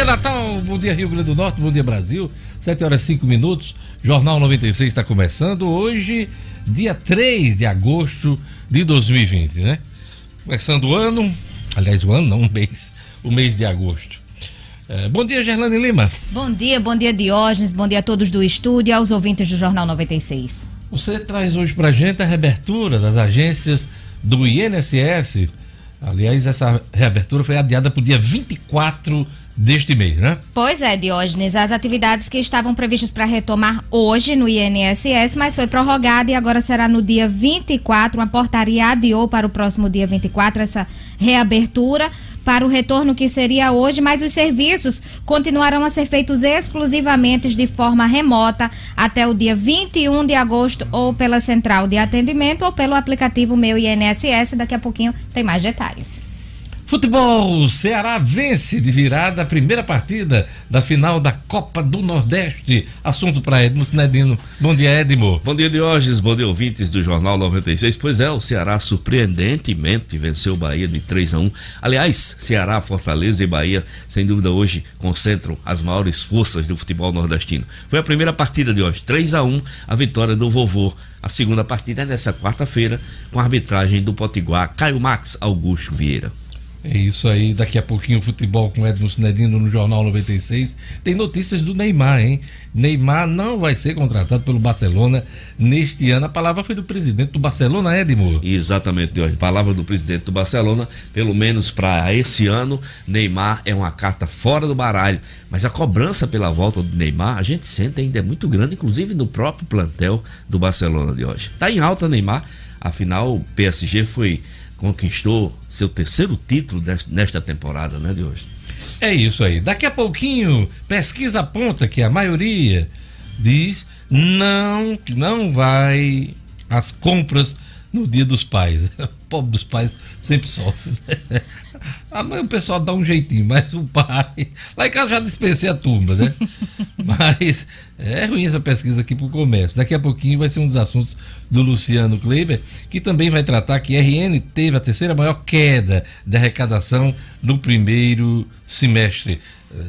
dia, Natal. Bom dia, Rio Grande do Norte. Bom dia, Brasil. 7 horas e 5 minutos. Jornal 96 está começando hoje, dia 3 de agosto de 2020, né? Começando o ano. Aliás, o ano não, um mês. O mês de agosto. É, bom dia, Gerlane Lima. Bom dia, bom dia, Diógenes. Bom dia a todos do estúdio e aos ouvintes do Jornal 96. Você traz hoje pra gente a reabertura das agências do INSS. Aliás, essa reabertura foi adiada para o dia 24 deste mês, né? Pois é, Diógenes. As atividades que estavam previstas para retomar hoje no INSS, mas foi prorrogada e agora será no dia 24. Uma portaria adiou para o próximo dia 24 essa reabertura para o retorno que seria hoje, mas os serviços continuarão a ser feitos exclusivamente de forma remota até o dia 21 de agosto, ou pela central de atendimento ou pelo aplicativo Meu INSS. Daqui a pouquinho tem mais detalhes. Futebol, Ceará vence de virada a primeira partida da final da Copa do Nordeste. Assunto para Edmo Sinedino. Bom dia, Edmo. Bom dia, Diógenes. Bom dia, ouvintes do Jornal 96. Pois é, o Ceará surpreendentemente venceu o Bahia de 3 a 1. Aliás, Ceará, Fortaleza e Bahia, sem dúvida, hoje concentram as maiores forças do futebol nordestino. Foi a primeira partida de hoje, 3 a 1, a vitória do vovô. A segunda partida é nessa quarta-feira, com a arbitragem do Potiguar, Caio Max Augusto Vieira. É isso aí, daqui a pouquinho futebol com Edmo Cinedino no Jornal 96. Tem notícias do Neymar, hein? Neymar não vai ser contratado pelo Barcelona neste ano. A palavra foi do presidente do Barcelona, Edmo. Exatamente, Jorge. Palavra do presidente do Barcelona, pelo menos para esse ano, Neymar é uma carta fora do baralho. Mas a cobrança pela volta do Neymar, a gente sente ainda é muito grande, inclusive no próprio plantel do Barcelona de hoje. Tá em alta Neymar, afinal o PSG foi conquistou seu terceiro título nesta temporada, né, de hoje. É isso aí. Daqui a pouquinho, pesquisa aponta que a maioria diz não, que não vai às compras no dia dos pais. O pobre dos pais sempre sofre. Né? A mãe o pessoal dá um jeitinho, mas o pai. Lá em casa já dispensei a turma, né? mas é ruim essa pesquisa aqui para o comércio. Daqui a pouquinho vai ser um dos assuntos do Luciano Kleiber, que também vai tratar que RN teve a terceira maior queda de arrecadação no primeiro semestre, eh,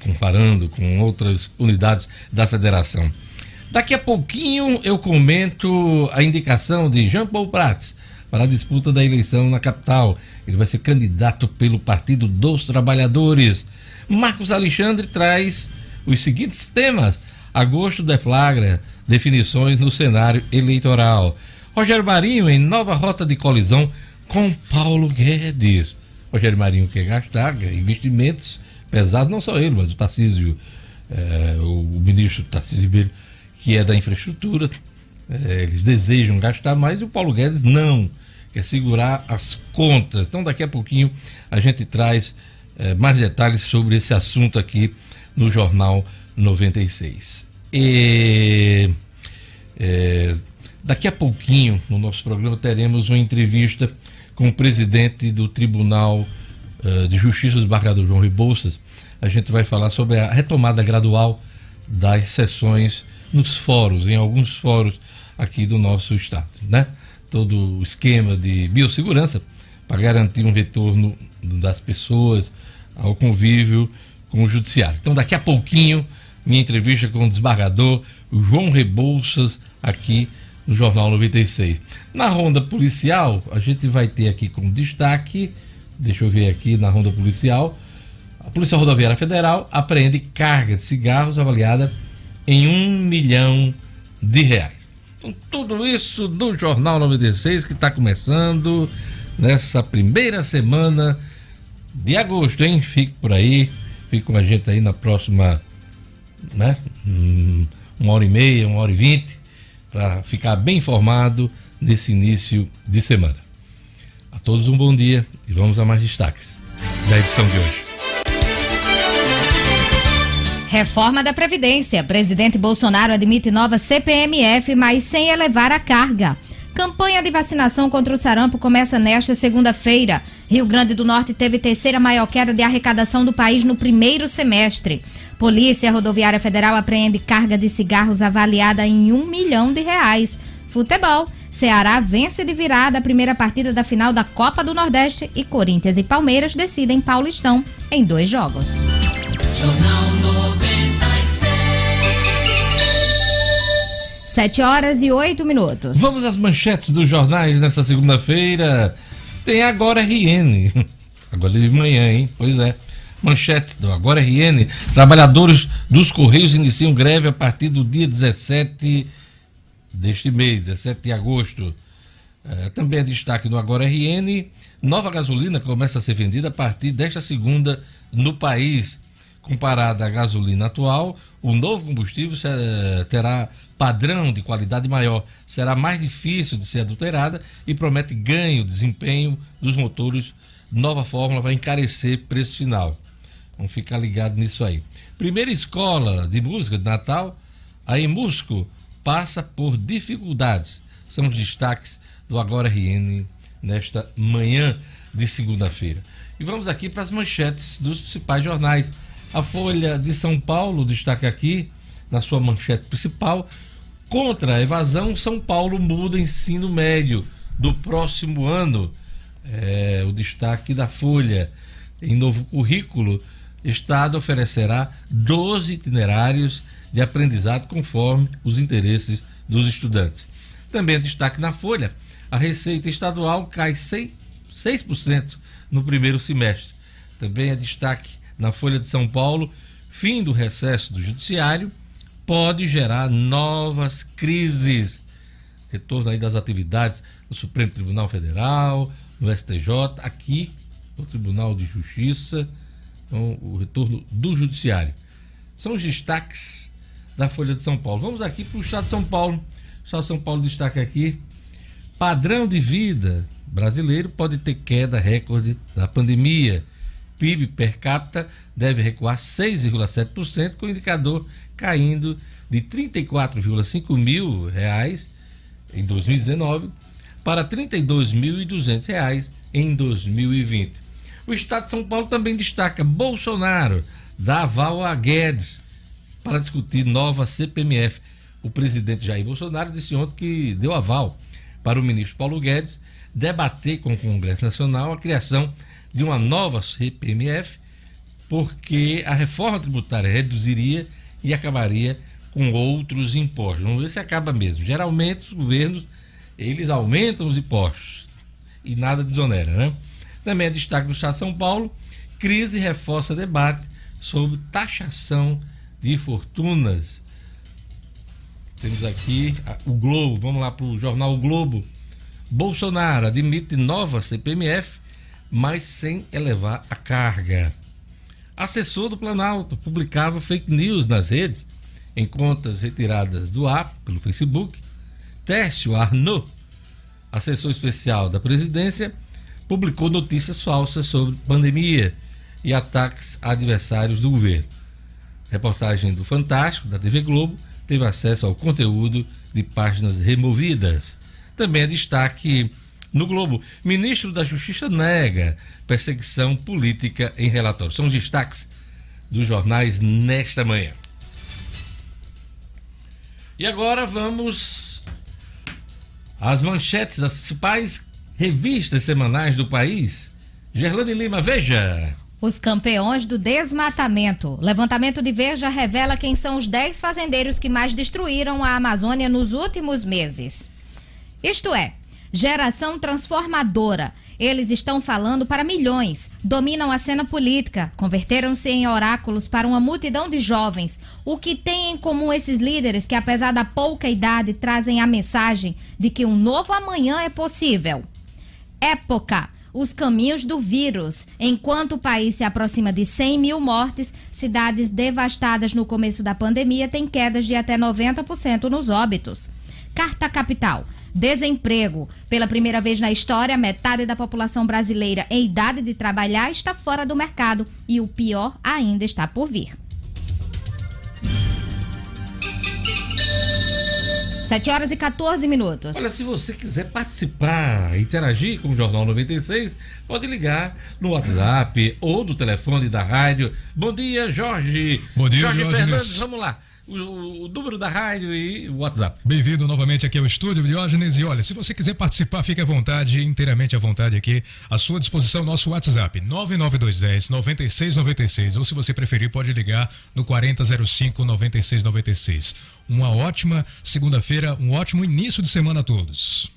comparando com outras unidades da federação. Daqui a pouquinho eu comento a indicação de Jean Paul Prats para a disputa da eleição na capital. Ele vai ser candidato pelo Partido dos Trabalhadores. Marcos Alexandre traz os seguintes temas: agosto deflagra definições no cenário eleitoral. Rogério Marinho em nova rota de colisão com Paulo Guedes. Rogério Marinho quer gastar investimentos pesados, não só ele, mas o Tarcísio, é, o, o ministro Tarcísio Ribeiro que é da infraestrutura. É, eles desejam gastar mais e o Paulo Guedes não, quer segurar as contas. Então, daqui a pouquinho a gente traz é, mais detalhes sobre esse assunto aqui no Jornal 96. E, é, daqui a pouquinho, no nosso programa, teremos uma entrevista com o presidente do Tribunal uh, de Justiça, do desembargador João Rebouças. A gente vai falar sobre a retomada gradual das sessões nos fóruns, em alguns fóruns aqui do nosso estado, né? Todo o esquema de biossegurança para garantir um retorno das pessoas ao convívio com o judiciário. Então, daqui a pouquinho, minha entrevista com o desembargador João Rebouças aqui no Jornal 96. Na ronda policial, a gente vai ter aqui como destaque, deixa eu ver aqui na ronda policial, a Polícia Rodoviária Federal apreende carga de cigarros avaliada em um milhão de reais. Então, tudo isso do Jornal 96 que está começando nessa primeira semana de agosto, hein? Fique por aí, fique com a gente aí na próxima, né? Hum, uma hora e meia, uma hora e vinte, para ficar bem informado nesse início de semana. A todos um bom dia e vamos a mais destaques da edição de hoje. Reforma da Previdência. Presidente Bolsonaro admite nova CPMF, mas sem elevar a carga. Campanha de vacinação contra o sarampo começa nesta segunda-feira. Rio Grande do Norte teve terceira maior queda de arrecadação do país no primeiro semestre. Polícia Rodoviária Federal apreende carga de cigarros avaliada em um milhão de reais. Futebol. Ceará vence de virada a primeira partida da final da Copa do Nordeste e Corinthians e Palmeiras decidem Paulistão em dois jogos. Jornal 7 horas e 8 minutos. Vamos às manchetes dos jornais nessa segunda-feira. Tem agora RN. Agora de manhã, hein? Pois é. Manchete do Agora RN. Trabalhadores dos Correios iniciam greve a partir do dia 17 deste mês, 17 de agosto. É, também é destaque no Agora RN. Nova gasolina começa a ser vendida a partir desta segunda no país. Comparada à gasolina atual, o novo combustível terá padrão de qualidade maior, será mais difícil de ser adulterada e promete ganho, desempenho dos motores. Nova fórmula vai encarecer preço final. Vamos ficar ligado nisso aí. Primeira escola de música de Natal, a Emusco, passa por dificuldades. São os destaques do Agora RN nesta manhã de segunda-feira. E vamos aqui para as manchetes dos principais jornais. A Folha de São Paulo destaca aqui, na sua manchete principal, contra a evasão, São Paulo muda ensino médio do próximo ano. É, o destaque da Folha. Em novo currículo, Estado oferecerá 12 itinerários de aprendizado conforme os interesses dos estudantes. Também destaque na Folha, a receita estadual cai 6%, 6% no primeiro semestre. Também é destaque na Folha de São Paulo, fim do recesso do judiciário pode gerar novas crises. Retorno aí das atividades no Supremo Tribunal Federal, no STJ, aqui no Tribunal de Justiça, então, o retorno do Judiciário. São os destaques da Folha de São Paulo. Vamos aqui para o Estado de São Paulo. O Estado de São Paulo destaca aqui Padrão de vida brasileiro pode ter queda recorde na pandemia. PIB per capita deve recuar 6,7%, com o indicador caindo de 34,5 mil reais em 2019 para 32.200 reais em 2020. O Estado de São Paulo também destaca Bolsonaro dá aval a Guedes para discutir nova CPMF. O presidente Jair Bolsonaro disse ontem que deu aval para o ministro Paulo Guedes debater com o Congresso Nacional a criação de uma nova CPMF, porque a reforma tributária reduziria e acabaria com outros impostos. Vamos ver se acaba mesmo. Geralmente os governos eles aumentam os impostos e nada desonera, né? Também é destaque do Estado de São Paulo, crise reforça debate sobre taxação de fortunas temos aqui o Globo, vamos lá para o jornal o Globo. Bolsonaro admite nova CPMF, mas sem elevar a carga. Assessor do Planalto publicava fake news nas redes, em contas retiradas do ar pelo Facebook. Técio Arnaud, assessor especial da presidência, publicou notícias falsas sobre pandemia e ataques a adversários do governo. Reportagem do Fantástico, da TV Globo, teve acesso ao conteúdo de páginas removidas. Também é destaque no Globo. Ministro da Justiça nega perseguição política em relatório. São os destaques dos jornais nesta manhã. E agora vamos às manchetes das principais revistas semanais do país. Gerlane Lima, veja. Os campeões do desmatamento. Levantamento de Veja revela quem são os 10 fazendeiros que mais destruíram a Amazônia nos últimos meses. Isto é, geração transformadora. Eles estão falando para milhões, dominam a cena política, converteram-se em oráculos para uma multidão de jovens. O que têm em comum esses líderes que, apesar da pouca idade, trazem a mensagem de que um novo amanhã é possível? Época os caminhos do vírus. Enquanto o país se aproxima de 100 mil mortes, cidades devastadas no começo da pandemia têm quedas de até 90% nos óbitos. Carta Capital. Desemprego. Pela primeira vez na história, metade da população brasileira em idade de trabalhar está fora do mercado e o pior ainda está por vir. 7 horas e 14 minutos. Olha, se você quiser participar, interagir com o Jornal 96, pode ligar no WhatsApp ou do telefone da rádio. Bom dia, Jorge. Bom dia, Jorge Jorge Fernandes. Vamos lá. O, o, número da rádio e o WhatsApp. Bem-vindo novamente aqui ao estúdio, Diógenes. E olha, se você quiser participar, fique à vontade, inteiramente à vontade aqui, à sua disposição, nosso WhatsApp, 99210 9696. Ou se você preferir, pode ligar no 4005 9696. Uma ótima segunda-feira, um ótimo início de semana a todos.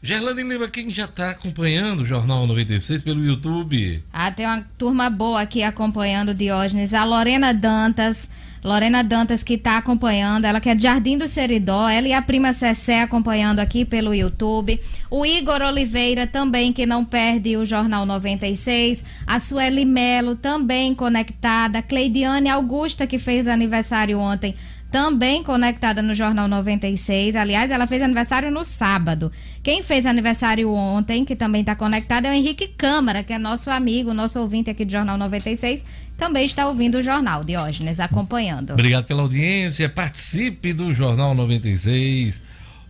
Gerlane Lima, quem já está acompanhando o Jornal 96 pelo YouTube? Ah, tem uma turma boa aqui acompanhando o Diógenes. A Lorena Dantas. Lorena Dantas que está acompanhando, ela que é de Jardim do Seridó, ela e a prima Cessé acompanhando aqui pelo YouTube. O Igor Oliveira também que não perde o Jornal 96. A Sueli Melo também conectada. Cleidiane Augusta que fez aniversário ontem também conectada no Jornal 96. Aliás, ela fez aniversário no sábado. Quem fez aniversário ontem, que também está conectado, é o Henrique Câmara, que é nosso amigo, nosso ouvinte aqui do Jornal 96. Também está ouvindo o jornal, Diógenes, acompanhando. Obrigado pela audiência. Participe do Jornal 96.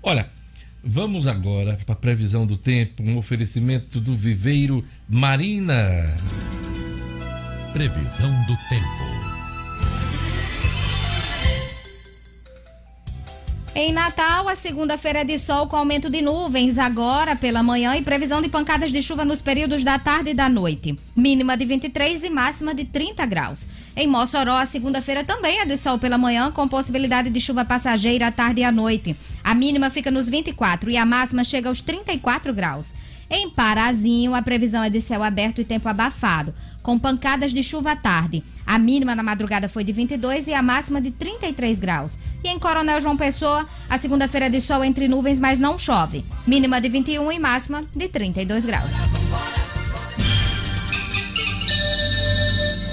Olha, vamos agora para a previsão do tempo, um oferecimento do Viveiro Marina. Previsão do tempo. Em Natal, a segunda-feira é de sol com aumento de nuvens agora pela manhã e previsão de pancadas de chuva nos períodos da tarde e da noite. Mínima de 23 e máxima de 30 graus. Em Mossoró, a segunda-feira também é de sol pela manhã com possibilidade de chuva passageira à tarde e à noite. A mínima fica nos 24 e a máxima chega aos 34 graus. Em Parazinho, a previsão é de céu aberto e tempo abafado, com pancadas de chuva à tarde. A mínima na madrugada foi de 22 e a máxima de 33 graus. E em Coronel João Pessoa, a segunda-feira de sol entre nuvens, mas não chove. Mínima de 21 e máxima de 32 graus.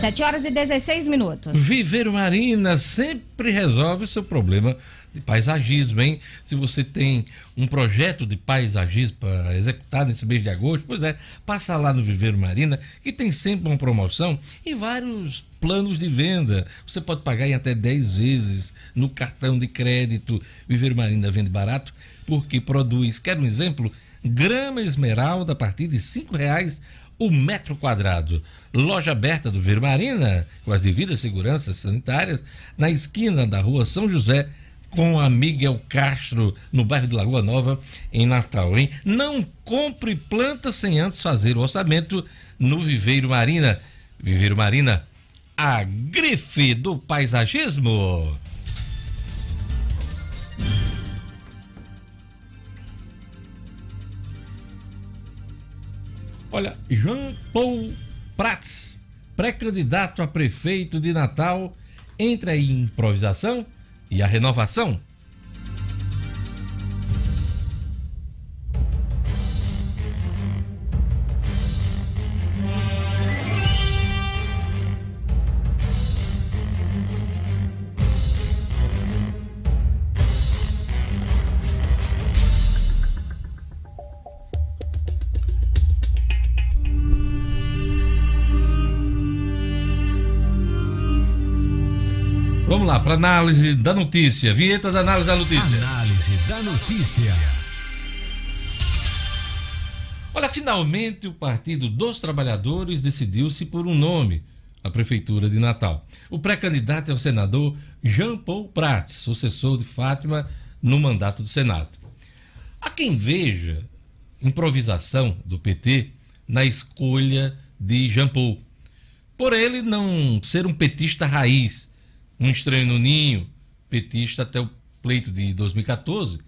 7 horas e 16 minutos. Viver Marina sempre resolve o seu problema de paisagismo, hein? Se você tem um projeto de paisagismo para executar nesse mês de agosto, pois é, passa lá no Viveiro Marina, que tem sempre uma promoção e vários planos de venda. Você pode pagar em até 10 vezes no cartão de crédito. Viveiro Marina vende barato porque produz, quer um exemplo? Grama esmeralda a partir de cinco reais o metro quadrado. Loja aberta do Vermarina, com as devidas seguranças sanitárias, na esquina da rua São José, com a Miguel Castro, no bairro de Lagoa Nova, em Natal, hein? Não compre plantas sem antes fazer o orçamento no Viveiro Marina. Viveiro Marina, a grife do paisagismo. Olha, Jean Paul Prats, pré-candidato a prefeito de Natal, entre a improvisação e a renovação. Análise da notícia. Vinheta da análise da notícia. Análise da notícia. Olha, finalmente o Partido dos Trabalhadores decidiu-se por um nome à Prefeitura de Natal. O pré-candidato é o senador Jean Paul Prats, sucessor de Fátima no mandato do Senado. Há quem veja improvisação do PT na escolha de Jean Paul. Por ele não ser um petista raiz um estranho no ninho, petista até o pleito de 2014,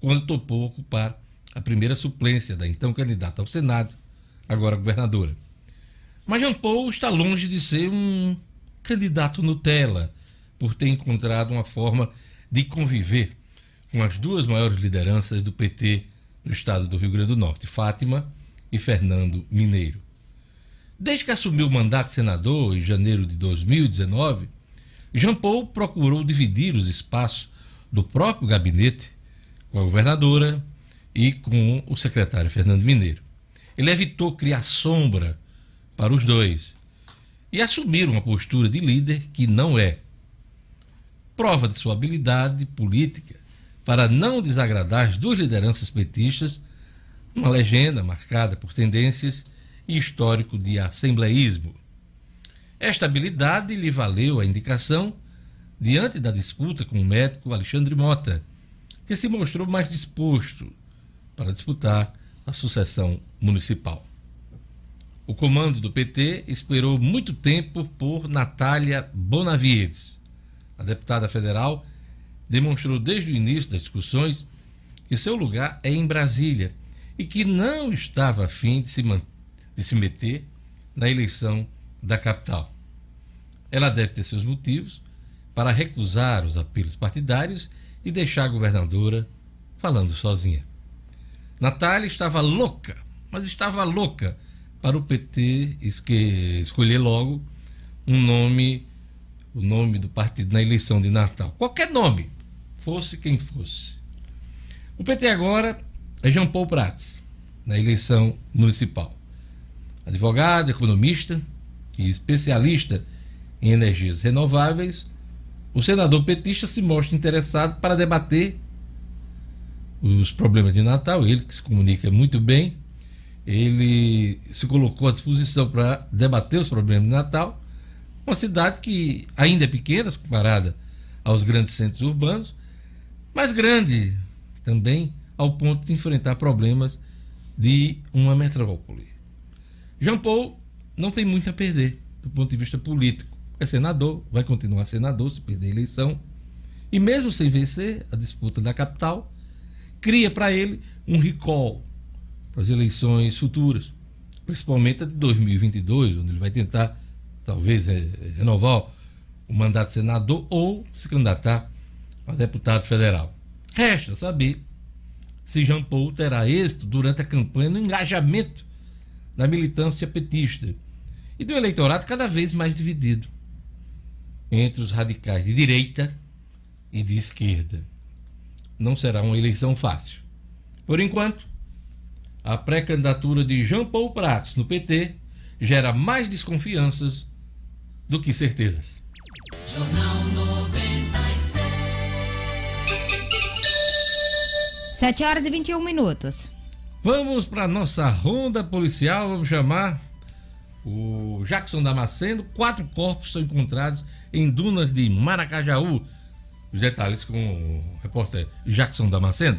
quando topou ocupar a primeira suplência da então candidata ao Senado, agora governadora. Mas Jean Paul está longe de ser um candidato Nutella, por ter encontrado uma forma de conviver com as duas maiores lideranças do PT no estado do Rio Grande do Norte, Fátima e Fernando Mineiro. Desde que assumiu o mandato de senador em janeiro de 2019, Jean Paul procurou dividir os espaços do próprio gabinete com a governadora e com o secretário Fernando Mineiro. Ele evitou criar sombra para os dois e assumir uma postura de líder que não é. Prova de sua habilidade política para não desagradar as duas lideranças petistas, uma legenda marcada por tendências e histórico de assembleísmo. Esta habilidade lhe valeu a indicação diante da disputa com o médico Alexandre Mota, que se mostrou mais disposto para disputar a sucessão municipal. O comando do PT esperou muito tempo por Natália Bonavides. A deputada federal demonstrou desde o início das discussões que seu lugar é em Brasília e que não estava afim de se, de se meter na eleição da capital. Ela deve ter seus motivos para recusar os apelos partidários e deixar a governadora falando sozinha. Natália estava louca, mas estava louca para o PT escolher logo um nome, o nome do partido na eleição de Natal. Qualquer nome, fosse quem fosse. O PT agora é Jean Paul Prats, na eleição municipal. Advogado, economista e especialista em energias renováveis, o senador petista se mostra interessado para debater os problemas de Natal. Ele que se comunica muito bem, ele se colocou à disposição para debater os problemas de Natal. Uma cidade que ainda é pequena comparada aos grandes centros urbanos, mas grande também ao ponto de enfrentar problemas de uma metrópole. Jean Paul não tem muito a perder do ponto de vista político. É senador, vai continuar senador se perder a eleição. E mesmo sem vencer a disputa da capital, cria para ele um recall para as eleições futuras, principalmente a de 2022, onde ele vai tentar, talvez, renovar o mandato de senador ou se candidatar a deputado federal. Resta saber se Jean Paul terá êxito durante a campanha no engajamento da militância petista e do eleitorado cada vez mais dividido entre os radicais de direita e de esquerda. Não será uma eleição fácil. Por enquanto, a pré-candidatura de Jean Paul Prats no PT gera mais desconfianças do que certezas. Jornal 7 horas e 21 minutos. Vamos para nossa ronda policial, vamos chamar o Jackson Damasceno. Quatro corpos são encontrados em dunas de Maracajaú. Os detalhes com o repórter Jackson Damasceno.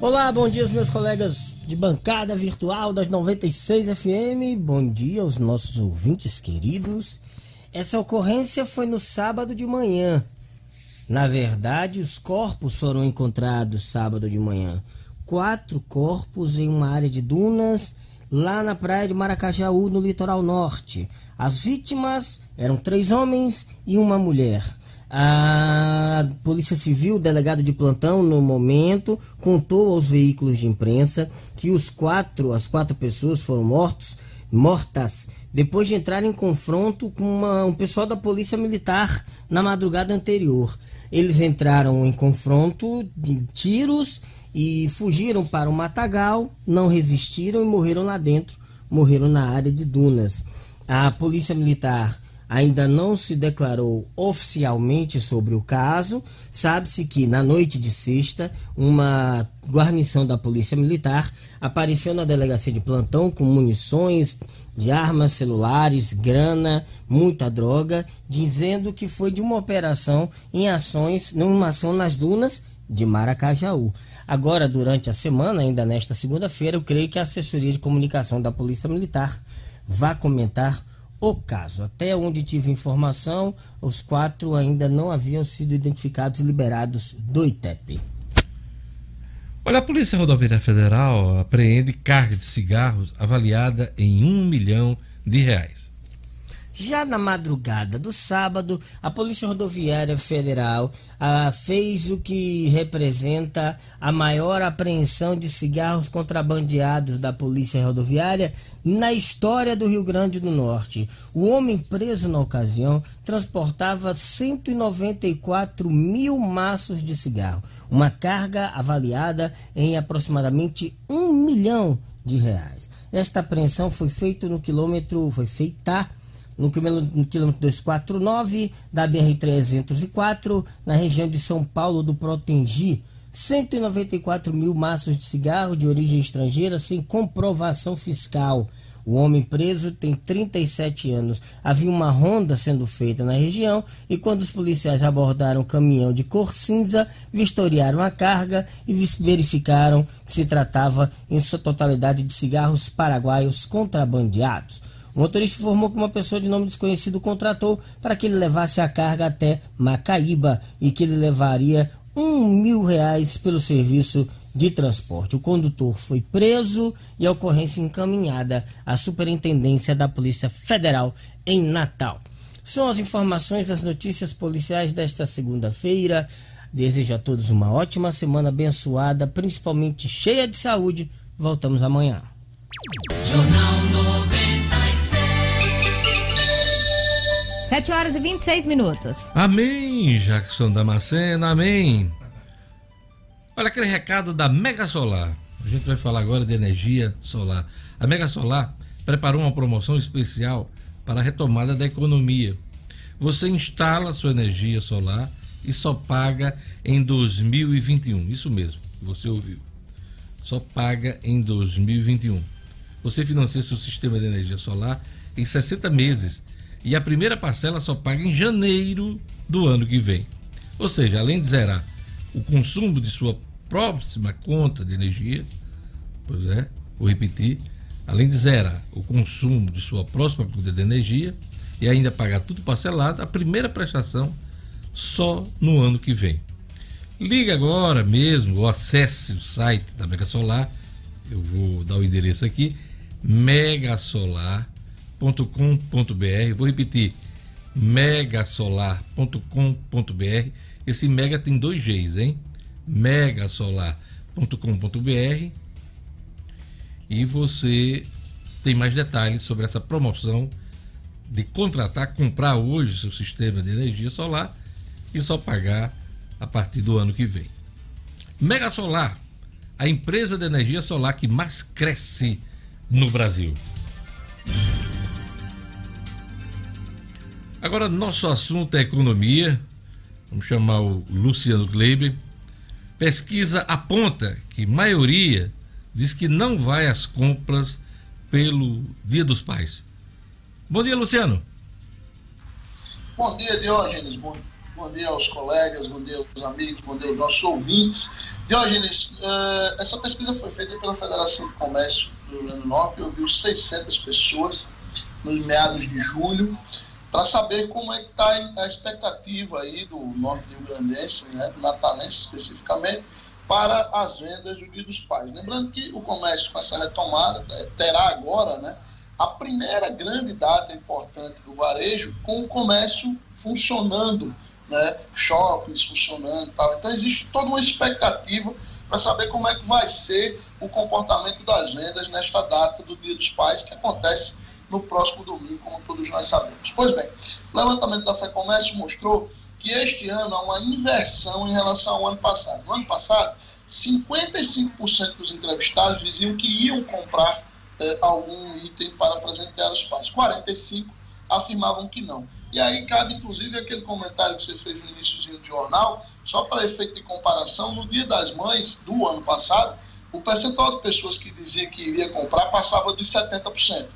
Olá, bom dia aos meus colegas de bancada virtual das 96 FM. Bom dia aos nossos ouvintes queridos. Essa ocorrência foi no sábado de manhã. Na verdade, os corpos foram encontrados sábado de manhã. Quatro corpos em uma área de dunas lá na praia de Maracajaú, no litoral norte. As vítimas eram três homens e uma mulher. A Polícia Civil, delegado de plantão, no momento, contou aos veículos de imprensa que os quatro, as quatro pessoas foram mortos, mortas depois de entrar em confronto com uma, um pessoal da Polícia Militar na madrugada anterior. Eles entraram em confronto de tiros e fugiram para o matagal, não resistiram e morreram lá dentro, morreram na área de dunas. A Polícia Militar ainda não se declarou oficialmente sobre o caso. Sabe-se que na noite de sexta, uma guarnição da Polícia Militar apareceu na delegacia de plantão com munições de armas, celulares, grana, muita droga, dizendo que foi de uma operação em ações, numa ação nas dunas de Maracajaú. Agora, durante a semana, ainda nesta segunda-feira, eu creio que a assessoria de comunicação da Polícia Militar vai comentar o caso. Até onde tive informação, os quatro ainda não haviam sido identificados e liberados do ITEP. Olha, a Polícia Rodoviária Federal apreende carga de cigarros avaliada em um milhão de reais. Já na madrugada do sábado, a Polícia Rodoviária Federal ah, fez o que representa a maior apreensão de cigarros contrabandeados da Polícia Rodoviária na história do Rio Grande do Norte. O homem preso na ocasião transportava 194 mil maços de cigarro, uma carga avaliada em aproximadamente um milhão de reais. Esta apreensão foi feita no quilômetro, foi feita no quilômetro 249 da BR-304, na região de São Paulo do Protengi. 194 mil maços de cigarro de origem estrangeira sem comprovação fiscal. O homem preso tem 37 anos. Havia uma ronda sendo feita na região e quando os policiais abordaram o caminhão de cor cinza, vistoriaram a carga e verificaram que se tratava em sua totalidade de cigarros paraguaios contrabandeados. O motorista informou que uma pessoa de nome desconhecido contratou para que ele levasse a carga até Macaíba e que ele levaria um mil reais pelo serviço de transporte. O condutor foi preso e a ocorrência encaminhada à Superintendência da Polícia Federal em Natal. São as informações das notícias policiais desta segunda-feira. Desejo a todos uma ótima semana abençoada, principalmente cheia de saúde. Voltamos amanhã. Jornal 7 horas e 26 minutos. Amém, Jackson Damasceno, amém. Olha aquele recado da Mega Solar. A gente vai falar agora de energia solar. A Mega Solar preparou uma promoção especial para a retomada da economia. Você instala sua energia solar e só paga em 2021. Isso mesmo, você ouviu. Só paga em 2021. Você financia seu sistema de energia solar em 60 meses e a primeira parcela só paga em janeiro do ano que vem. Ou seja, além de zerar o consumo de sua próxima conta de energia, pois é, vou repetir, além de zerar o consumo de sua próxima conta de energia e ainda pagar tudo parcelado, a primeira prestação só no ano que vem. Ligue agora mesmo ou acesse o site da Mega Solar. Eu vou dar o endereço aqui: megasolar.com megasolar.com.br. Vou repetir: megasolar.com.br. Esse mega tem dois Gs, hein? megasolar.com.br. E você tem mais detalhes sobre essa promoção de contratar, comprar hoje seu sistema de energia solar e só pagar a partir do ano que vem. Mega Solar, a empresa de energia solar que mais cresce no Brasil. Agora, nosso assunto é economia. Vamos chamar o Luciano Kleiber. Pesquisa aponta que maioria diz que não vai às compras pelo Dia dos Pais. Bom dia, Luciano. Bom dia, Diógenes. Bom, bom dia aos colegas, bom dia aos amigos, bom dia aos nossos ouvintes. Diógenes, uh, essa pesquisa foi feita pela Federação de Comércio do Rio Grande do Norte, ouviu 600 pessoas nos meados de julho para saber como é que está a expectativa aí do norte rio-grandense, né, do natalense especificamente, para as vendas do Dia dos Pais. Lembrando que o comércio com essa retomada é, terá agora né, a primeira grande data importante do varejo com o comércio funcionando, né, shoppings funcionando e tal. Então existe toda uma expectativa para saber como é que vai ser o comportamento das vendas nesta data do Dia dos Pais, que acontece no próximo domingo, como todos nós sabemos. Pois bem, o levantamento da FEComércio mostrou que este ano há uma inversão em relação ao ano passado. No ano passado, 55% dos entrevistados diziam que iam comprar eh, algum item para presentear os pais. 45% afirmavam que não. E aí cabe, inclusive, aquele comentário que você fez no início do jornal, só para efeito de comparação, no Dia das Mães do ano passado, o percentual de pessoas que dizia que iria comprar passava dos 70%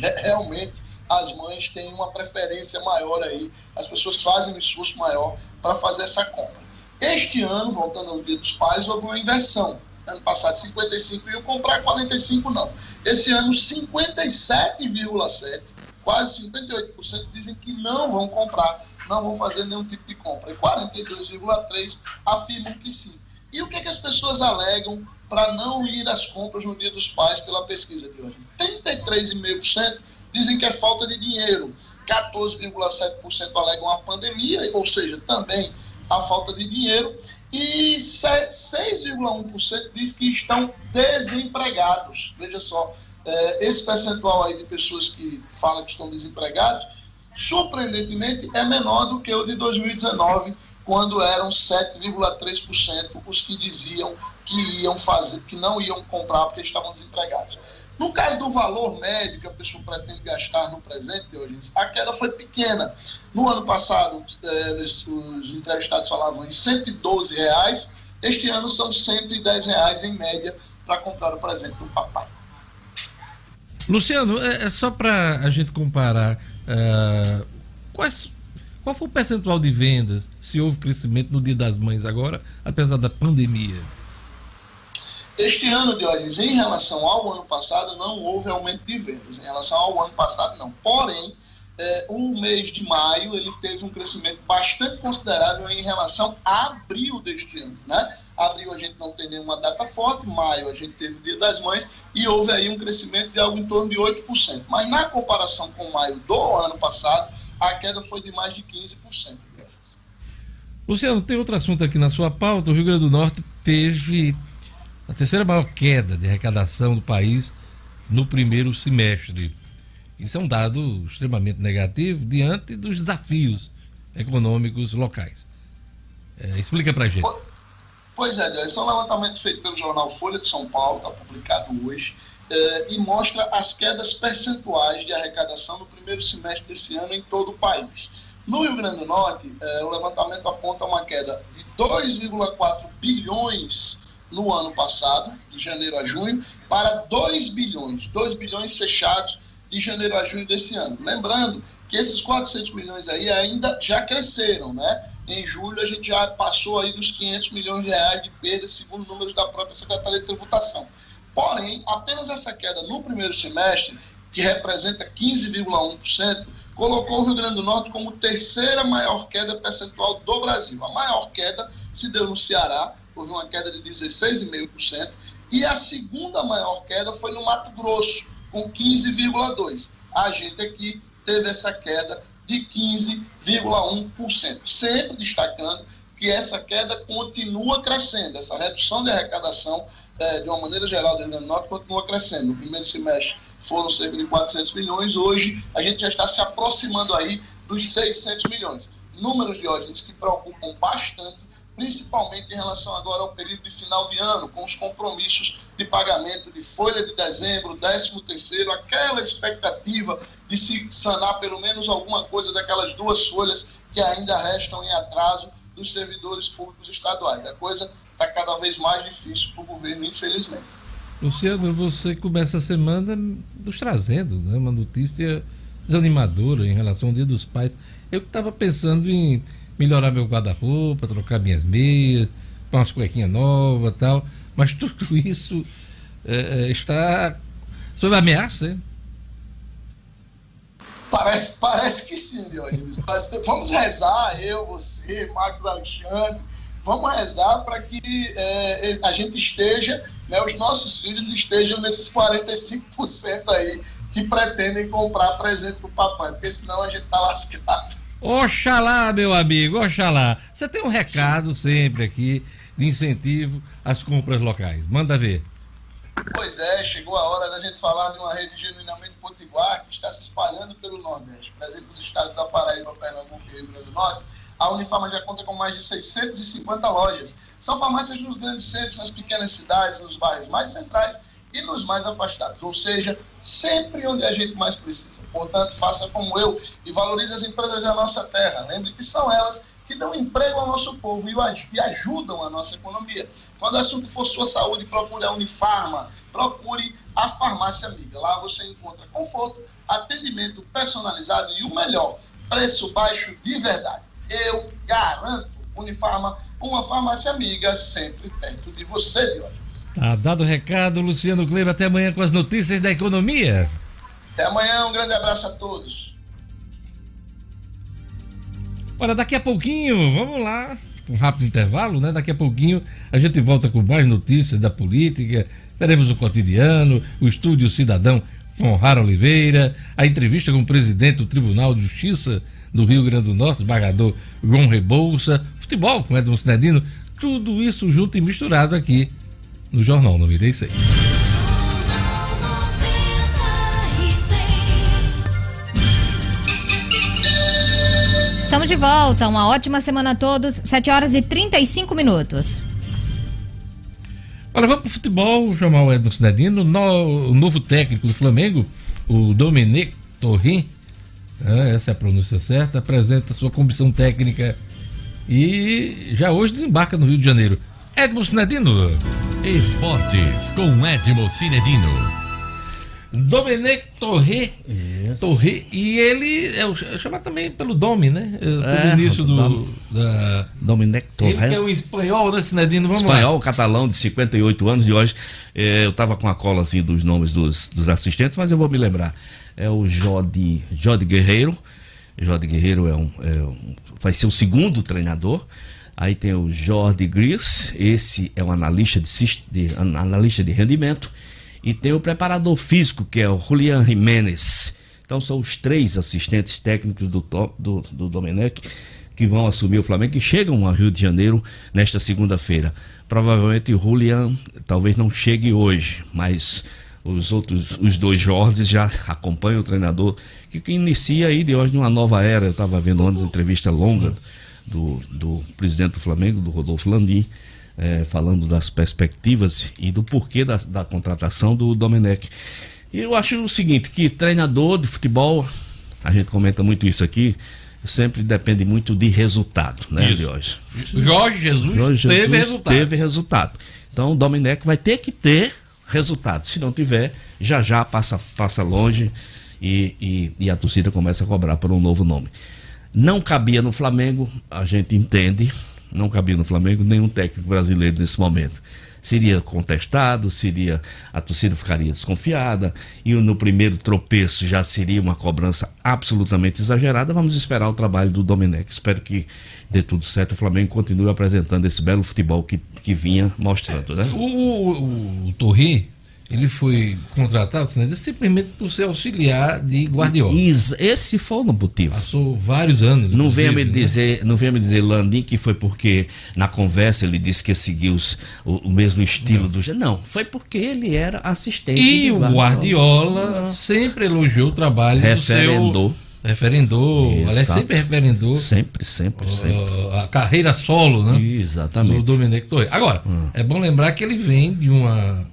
realmente as mães têm uma preferência maior aí, as pessoas fazem um esforço maior para fazer essa compra. Este ano, voltando ao Dia dos Pais, houve uma inversão. Ano passado, 55 iam comprar, 45 não. Esse ano, 57,7%, quase 58% dizem que não vão comprar, não vão fazer nenhum tipo de compra. E 42,3% afirmam que sim. E o que, é que as pessoas alegam para não ir às compras no Dia dos Pais pela pesquisa de hoje? 33,5% dizem que é falta de dinheiro. 14,7% alegam a pandemia, ou seja, também a falta de dinheiro, e 6,1% diz que estão desempregados. Veja só, é, esse percentual aí de pessoas que falam que estão desempregados, surpreendentemente, é menor do que o de 2019, quando eram 7,3% os que diziam que iam fazer, que não iam comprar porque estavam desempregados. No caso do valor médio que a pessoa pretende gastar no presente, hoje, a queda foi pequena. No ano passado, eh, os entrevistados falavam em 112 reais, este ano são 110 reais em média para comprar o presente do papai. Luciano, é, é só para a gente comparar uh, quais, qual foi o percentual de vendas, se houve crescimento no Dia das Mães agora, apesar da pandemia? Este ano, Diógenes, em relação ao ano passado, não houve aumento de vendas. Em relação ao ano passado, não. Porém, é, o mês de maio ele teve um crescimento bastante considerável em relação a abril deste ano. Né? Abril a gente não tem nenhuma data forte, maio a gente teve o Dia das Mães e houve aí um crescimento de algo em torno de 8%. Mas na comparação com maio do ano passado, a queda foi de mais de 15%. Luciano, tem outro assunto aqui na sua pauta. O Rio Grande do Norte teve a terceira maior queda de arrecadação do país no primeiro semestre. Isso é um dado extremamente negativo diante dos desafios econômicos locais. É, explica pra gente. Pois é, esse é um levantamento feito pelo jornal Folha de São Paulo, está publicado hoje, é, e mostra as quedas percentuais de arrecadação no primeiro semestre desse ano em todo o país. No Rio Grande do Norte, é, o levantamento aponta uma queda de 2,4 bilhões no ano passado, de janeiro a junho, para 2 bilhões, 2 bilhões fechados de janeiro a junho desse ano. Lembrando que esses 400 milhões aí ainda já cresceram, né? Em julho a gente já passou aí dos 500 milhões de reais de perda, segundo números da própria Secretaria de Tributação. Porém, apenas essa queda no primeiro semestre, que representa 15,1%, colocou o Rio Grande do Norte como terceira maior queda percentual do Brasil. A maior queda se deu no Ceará, houve uma queda de 16,5%, e a segunda maior queda foi no Mato Grosso, com 15,2%. A gente aqui teve essa queda de 15,1%. Sempre destacando que essa queda continua crescendo, essa redução de arrecadação, é, de uma maneira geral, do Rio Grande do Norte continua crescendo. No primeiro semestre foram cerca de 400 milhões, hoje a gente já está se aproximando aí dos 600 milhões. Números, Diógenes, que preocupam bastante principalmente em relação agora ao período de final de ano, com os compromissos de pagamento de folha de dezembro, 13 terceiro, aquela expectativa de se sanar pelo menos alguma coisa daquelas duas folhas que ainda restam em atraso dos servidores públicos estaduais. A coisa está cada vez mais difícil para o governo, infelizmente. Luciano, você começa a semana nos trazendo né, uma notícia desanimadora em relação ao Dia dos Pais. Eu estava pensando em melhorar meu guarda-roupa, trocar minhas meias, pôr umas cuequinhas novas tal. Mas tudo isso é, está sob ameaça, hein? Parece, parece que sim, Dionísio. Vamos rezar, eu, você, Marcos Alexandre, vamos rezar para que é, a gente esteja, né, os nossos filhos estejam nesses 45% aí que pretendem comprar presente para o papai, porque senão a gente está lascado. Oxalá, meu amigo, oxalá. Você tem um recado sempre aqui de incentivo às compras locais. Manda ver. Pois é, chegou a hora da gente falar de uma rede genuinamente potiguar que está se espalhando pelo Nordeste. Por exemplo, os estados da Paraíba, Pernambuco e Rio Grande do Norte, a Unifarma já conta com mais de 650 lojas. São farmácias nos grandes centros, nas pequenas cidades, nos bairros mais centrais e nos mais afastados, ou seja, sempre onde a gente mais precisa. Portanto, faça como eu e valorize as empresas da nossa terra. Lembre que são elas que dão emprego ao nosso povo e ajudam a nossa economia. Quando o assunto for sua saúde, procure a Unifarma, procure a farmácia amiga. Lá você encontra conforto, atendimento personalizado e o melhor, preço baixo de verdade. Eu garanto, Unifarma, uma farmácia amiga sempre perto de você, Diógenes. Tá dado o recado, Luciano Kleber. Até amanhã com as notícias da economia. Até amanhã, um grande abraço a todos. Olha, daqui a pouquinho, vamos lá, um rápido intervalo, né? Daqui a pouquinho a gente volta com mais notícias da política, teremos o cotidiano, o Estúdio Cidadão com Rara Oliveira, a entrevista com o presidente do Tribunal de Justiça do Rio Grande do Norte, desembargador João Rebouça, futebol com Edmo Cinedino, tudo isso junto e misturado aqui no Jornal 96. Estamos de volta. Uma ótima semana a todos. 7 horas e 35 minutos. Olha, vamos pro futebol, chamar o Edson Cinedino. No, o novo técnico do Flamengo, o Dominique Torrin, né, essa é a pronúncia certa, apresenta sua comissão técnica e já hoje desembarca no Rio de Janeiro. Edmo Cinedino. Esportes com Edmo Cinedino. Dominique Torre, Torre e ele é, chamado também pelo Domi, né? É, Pelo É, início do. Dom- Da, Dominic ele que é um espanhol, né, Cinedino? Vamos lá. Espanhol, catalão, de 58 anos de hoje. É, eu tava com a cola assim dos nomes dos, dos assistentes, mas eu vou me lembrar. É o Jodi, Jodi Guerreiro. Jodi Guerreiro é um, é um- vai ser o segundo treinador. Aí tem o Jordi Gris, esse é um analista de, de- an- analista de rendimento. E tem o preparador físico, que é o Julian Jimenez. Então são os três assistentes técnicos do, do, do Domenech que vão assumir o Flamengo, que chegam ao Rio de Janeiro nesta segunda-feira. Provavelmente o Julian talvez não chegue hoje, mas os outros, os dois Jorges já acompanham o treinador, que, que inicia aí de hoje uma nova era. Eu estava vendo ontem uma entrevista longa do, do presidente do Flamengo, do Rodolfo Landim, eh, falando das perspectivas e do porquê da, da contratação do Domenech. E eu acho o seguinte, que treinador de futebol, a gente comenta muito isso aqui, sempre depende muito de resultado, né. Diógenes? Jorge Jesus Jorge teve Jesus resultado. teve resultado. Então o Domenech vai ter que ter resultado. Se não tiver, já já passa, passa longe e, e, e a torcida começa a cobrar por um novo nome. Não cabia no Flamengo, a gente entende, não cabia no Flamengo nenhum técnico brasileiro nesse momento. Seria contestado, seria a torcida ficaria desconfiada e no primeiro tropeço já seria uma cobrança absolutamente exagerada. Vamos esperar o trabalho do Domenech. Espero que dê tudo certo. O Flamengo continue apresentando esse belo futebol que, que vinha mostrando, né? O, o, o Torre, ele foi contratado simplesmente por ser auxiliar de Guardiola. Esse foi o motivo. Passou vários anos. Não venha me né? dizer, não venha me dizer Landim que foi porque na conversa ele disse que seguiu os- o, o mesmo estilo do Não, foi porque ele era assistente E o Guardiola sempre elogiou o trabalho Referendou. do seu... Referendou. Aliás, Exato. sempre referendou Sempre, sempre, sempre. uh, a carreira solo, né? Do Exatamente. Dominic Torre. Agora, é bom lembrar que ele vem de uma,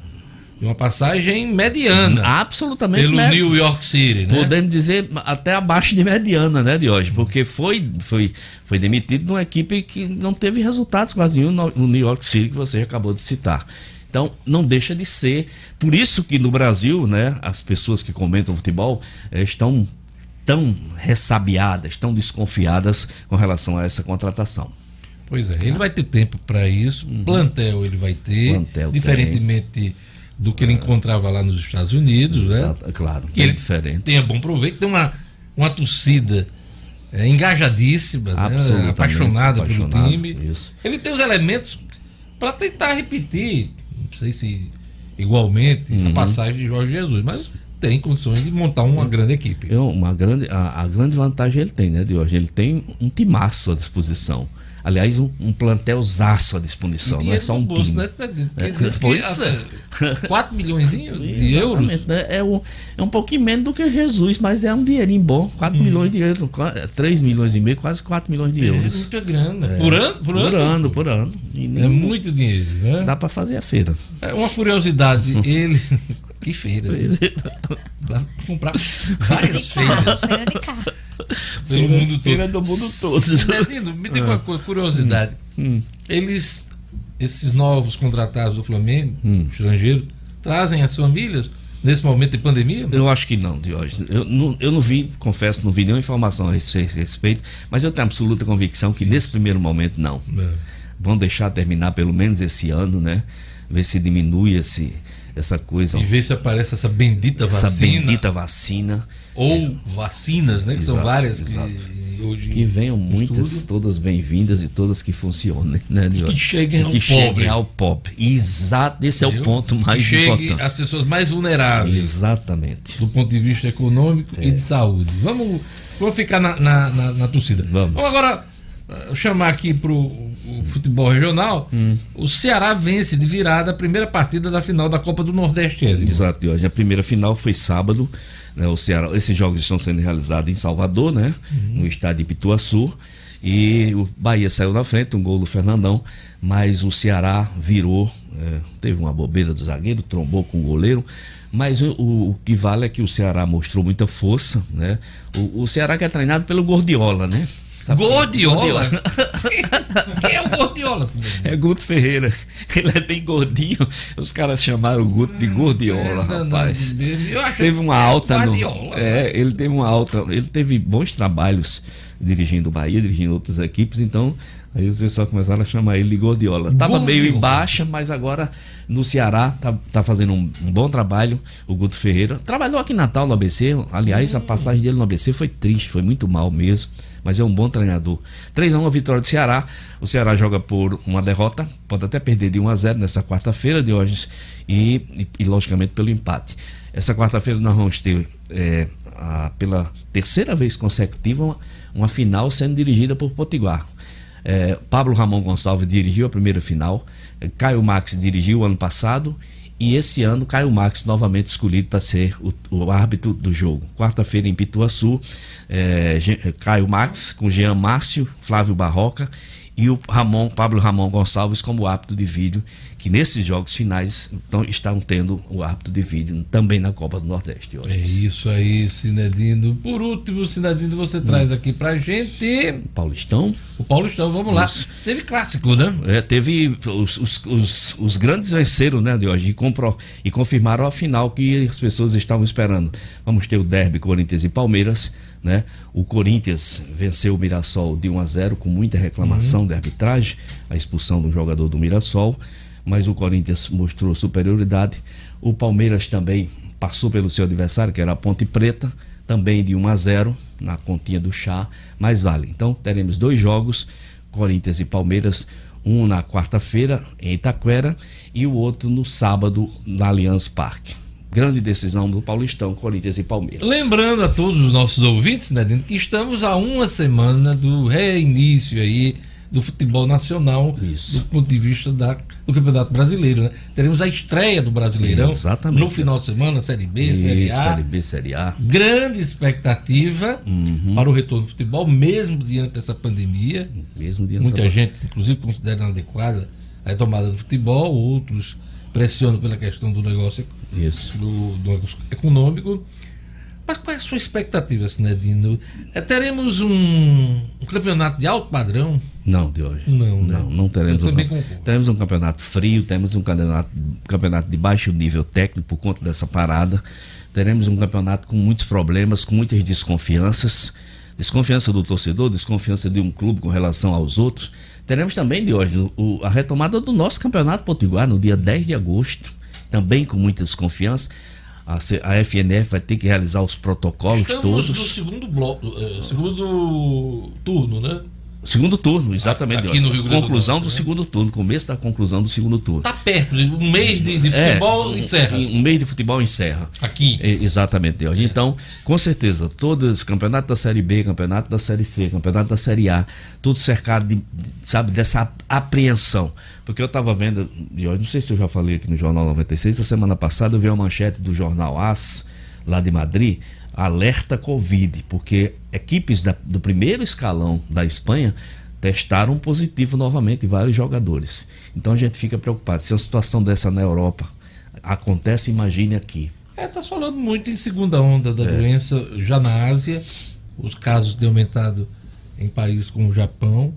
uma passagem mediana Absolutamente. pelo médio. New York City, né? Podemos dizer até abaixo de mediana, né, de hoje, porque foi, foi, foi demitido numa equipe que não teve resultados quase nenhum no New York City que você acabou de citar. Então, não deixa de ser. Por isso que no Brasil, né, as pessoas que comentam futebol eh, estão tão ressabiadas, tão desconfiadas com relação a essa contratação. Pois é, ele vai ter tempo para isso, plantel ele vai ter, Uhum. Plantel diferentemente do que ele encontrava lá nos Estados Unidos, né? Exato, é claro, Que bem ele diferente. tenha bom proveito, tem uma, uma torcida é, engajadíssima, né? Apaixonada pelo time. isso. Ele tem os elementos para tentar repetir, não sei se igualmente, Uhum. a passagem de Jorge Jesus, mas tem condições de montar uma grande equipe. Eu, uma grande, a, a grande vantagem ele tem, né, de hoje? Ele tem um timaço à disposição. Aliás, um, um plantelzaço à disposição, não é só um bolso, time. né, Cidadinho? É, pois é. assim, 4 milhões de euros. Né? É, um, é um pouquinho menos do que Jesus, mas é um dinheirinho bom. 4 milhões de euros, 3 milhões e meio, quase 4 milhões de. É euros. muita grana. Por ano? Por, Por ano? ano, por ano. É nem- muito dinheiro, né? Dá pra fazer a feira. É uma curiosidade, ele. que feira. Dá pra comprar várias feiras Feira de carro. Pelo mundo todo. feira do mundo todo. Betino, me diga uma coisa, curiosidade. Eles, esses novos contratados do Flamengo, estrangeiros, trazem as famílias nesse momento de pandemia? Eu acho que não, Diógenes. Eu não, eu não vi, confesso, não vi nenhuma informação a esse esse respeito, mas eu tenho absoluta convicção que nesse primeiro momento não. É. Vão deixar terminar pelo menos esse ano, né? Ver se diminui esse, essa coisa, E ver se aparece essa bendita essa vacina. bendita vacina. Ou vacinas, né? Que são Exato, várias exato. que hoje. Que venham muitas, estúdio. todas bem-vindas e todas que funcionem, né, que cheguem E ao que cheguem pobre. ao pobre. Exato, esse é o Entendeu? ponto mais que chegue importante. às pessoas mais vulneráveis. Exatamente. do ponto de vista econômico e de saúde. Vamos, vamos ficar na, na, na- na torcida. Vamos. agora eh, chamar aqui para o futebol regional. Hum. O Ceará vence de virada a primeira partida da final da Copa do Nordeste. Exato, Diogo. A primeira final foi sábado. Né, o Ceará, esses jogos estão sendo realizados em Salvador, né? No estádio de Pituaçu. E o Bahia saiu na frente, um gol do Fernandão, mas o Ceará virou, é, teve uma bobeira do zagueiro, trombou com o goleiro. Mas o, o- o que vale é que o Ceará mostrou muita força, né? O, o Ceará que é treinado pelo Gordiola, né? Sabe é? Gordiola? Quem é o Gordiola? É Guto Ferreira. Ele é bem gordinho. Os caras chamaram o Guto de Gordiola, É, não, rapaz. não, Teve uma alta no. É, ele teve uma alta. Ele teve bons trabalhos dirigindo o Bahia, dirigindo outras equipes, então aí os pessoal começaram a chamar ele de Gordiola. Tava meio em Gordiola. baixa, mas agora no Ceará tá, tá fazendo um, um bom trabalho, o Guto Ferreira. Trabalhou aqui em Natal no ABC, aliás, a passagem dele no ABC foi triste, foi muito mal mesmo. Mas é um bom treinador. 3x1 a vitória do Ceará. O Ceará joga por uma derrota. Pode até perder de 1 a 0 nessa quarta-feira, Diógenes. E, e, e, logicamente, pelo empate. Essa quarta-feira nós vamos ter, é, a- pela terceira vez consecutiva, uma, uma final sendo dirigida por Potiguar. É, Pablo Ramon Gonçalves dirigiu a primeira final. é, Caio Max dirigiu o ano passado. E esse ano, Caio Max novamente escolhido para ser o, o árbitro do jogo. Quarta-feira em Pituaçu, é, é, Caio Max com Jean Márcio, Flávio Barroca e o Ramon, Pablo Ramon Gonçalves como árbitro de vídeo, que nesses jogos finais então, estão tendo o árbitro de vídeo também na Copa do Nordeste É hoje. isso aí, Sinedino. Por último, Sinedino, você traz aqui pra gente Paulistão. o Paulistão. Vamos lá. Isso. Teve clássico, né? É, teve os, os, os, os grandes venceram, né, de hoje, e, compro, e confirmaram a final que as pessoas estavam esperando. Vamos ter o derby Corinthians e Palmeiras, né? O Corinthians venceu o Mirassol de 1 a 0 com muita reclamação de arbitragem, a expulsão do jogador do Mirassol, mas o Corinthians mostrou superioridade. O Palmeiras também passou pelo seu adversário, que era a Ponte Preta, também de 1 a 0 na continha do chá, mas vale. Então teremos dois jogos, Corinthians e Palmeiras, um na quarta-feira em Itaquera e o outro no sábado na Allianz Parque. Grande decisão do Paulistão, Corinthians e Palmeiras. Lembrando a todos os nossos ouvintes, né, que estamos a uma semana do reinício aí do futebol nacional Isso. do ponto de vista da, do Campeonato Brasileiro, né? Teremos a estreia do Brasileirão Exatamente. no final de semana, Série B, Série Isso, A. Série B, Série A. Grande expectativa Uhum. para o retorno do futebol, mesmo diante dessa pandemia. Mesmo dia Muita do- gente, inclusive, considera inadequada a retomada do futebol, outros pressionam pela questão do negócio, Isso. do, do negócio econômico. Mas qual é a sua expectativa, Sinedino? É, teremos um, um campeonato de alto padrão? Não, de hoje. Não, né? não, não teremos. Um, teremos um campeonato frio, temos um campeonato, campeonato de baixo nível técnico por conta dessa parada. Teremos um campeonato com muitos problemas, com muitas desconfianças. Desconfiança do torcedor, desconfiança de um clube com relação aos outros. Teremos também de hoje o- a retomada do nosso campeonato potiguar no dia 10 de agosto, também com muita desconfiança. A, a FNF vai ter que realizar os protocolos Estamos todos. no segundo bloco, eh, segundo turno, né? Segundo turno, exatamente. Aqui no Rio Grande do conclusão Norte, do né? segundo turno, começo da conclusão do segundo turno. Tá perto, um mês de, de futebol um, encerra. Um mês de futebol encerra. Aqui. É, exatamente, Deus. Então, com certeza, todos, campeonato da Série B, campeonato da Série C, campeonato da Série A, tudo cercado de, sabe, dessa ap- apreensão. Porque eu estava vendo, eu não sei se eu já falei aqui no Jornal 96, a semana passada eu vi uma manchete do Jornal AS, lá de Madrid, alerta Covid, porque equipes da- do primeiro escalão da Espanha testaram positivo novamente vários jogadores. Então a gente fica preocupado. Se uma situação dessa na Europa acontece, imagine aqui. É, tá se falando muito em segunda onda É. da doença já na Ásia. Os casos têm aumentado em países como o Japão.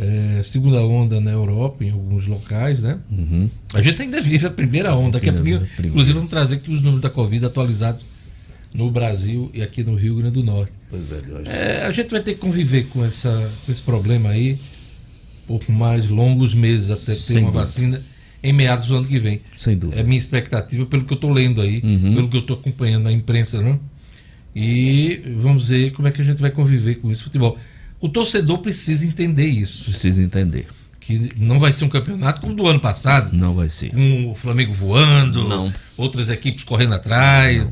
É, segunda onda na Europa, em alguns locais, né? Uhum. A gente ainda vive a primeira onda. Daqui a Primeira- pouquinho, primeira. inclusive, vamos trazer aqui os números da Covid atualizados no Brasil e aqui no Rio Grande do Norte. Pois é, Deus. É, a gente vai ter que conviver com, essa, com esse problema aí por mais longos meses até ter Sem uma dúvida. vacina em meados do ano que vem. Sem dúvida. É minha expectativa pelo que eu estou lendo aí, Uhum. pelo que eu estou acompanhando na imprensa, não? E vamos ver como é que a gente vai conviver com esse futebol. o torcedor precisa entender isso. Precisa entender. Que não vai ser um campeonato como do ano passado. Não vai ser. Com o Flamengo voando, Não. outras equipes correndo atrás.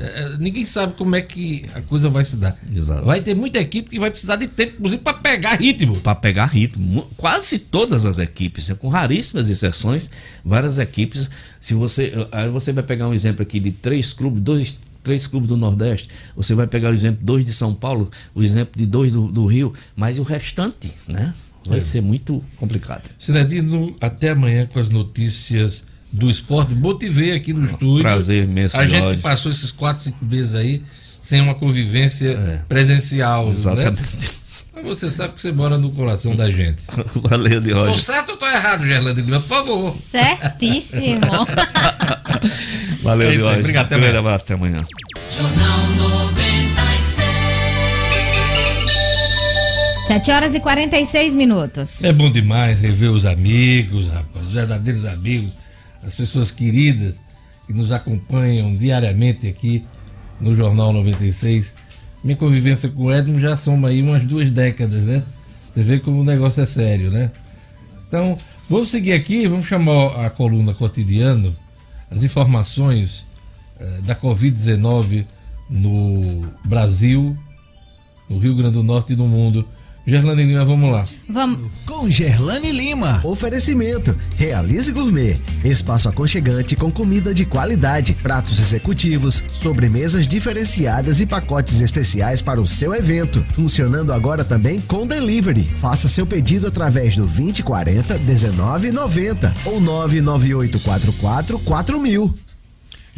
É, ninguém sabe como é que a coisa vai se dar. Exato. Vai ter muita equipe que vai precisar de tempo, inclusive, para pegar ritmo. Para pegar ritmo. Quase todas as equipes, né, com raríssimas exceções, várias equipes. Se você, aí você vai pegar um exemplo aqui de três clubes, dois, três clubes do Nordeste, você vai pegar o exemplo de dois de São Paulo, o exemplo de dois do, do Rio, mas o restante, né? Vai É. ser muito complicado. Sinedino, até amanhã com as notícias do esporte. Bom te ver aqui no estúdio. prazer imenso, A gente Jorge. que passou esses quatro, cinco meses aí sem uma convivência É. presencial. Exatamente. Né? Mas você sabe que você mora no coração da gente. Valeu, de Tô certo ou tô errado, Gerlando Lima? Por favor. Certíssimo. Valeu, É hoje. obrigado, até Grande amanhã. abraço, até amanhã. Jornal 96. 7 horas e 46 minutos. É bom demais rever os amigos, rapaz, os verdadeiros amigos, as pessoas queridas que nos acompanham diariamente aqui no Jornal 96. Minha convivência com o Edmo já são aí umas duas décadas, né? Você vê como o negócio é sério, né? Então, vamos seguir aqui, vamos chamar a coluna cotidiano, as informações eh, da Covid-19 no Brasil, no Rio Grande do Norte e no mundo. Gerlane Lima, vamos lá. Vamos. Com Gerlane Lima. Oferecimento. Realize Gourmet. Espaço aconchegante com comida de qualidade, pratos executivos, sobremesas diferenciadas e pacotes especiais para o seu evento. Funcionando agora também com delivery. Faça seu pedido através do 2040 1990 ou 99844 4000.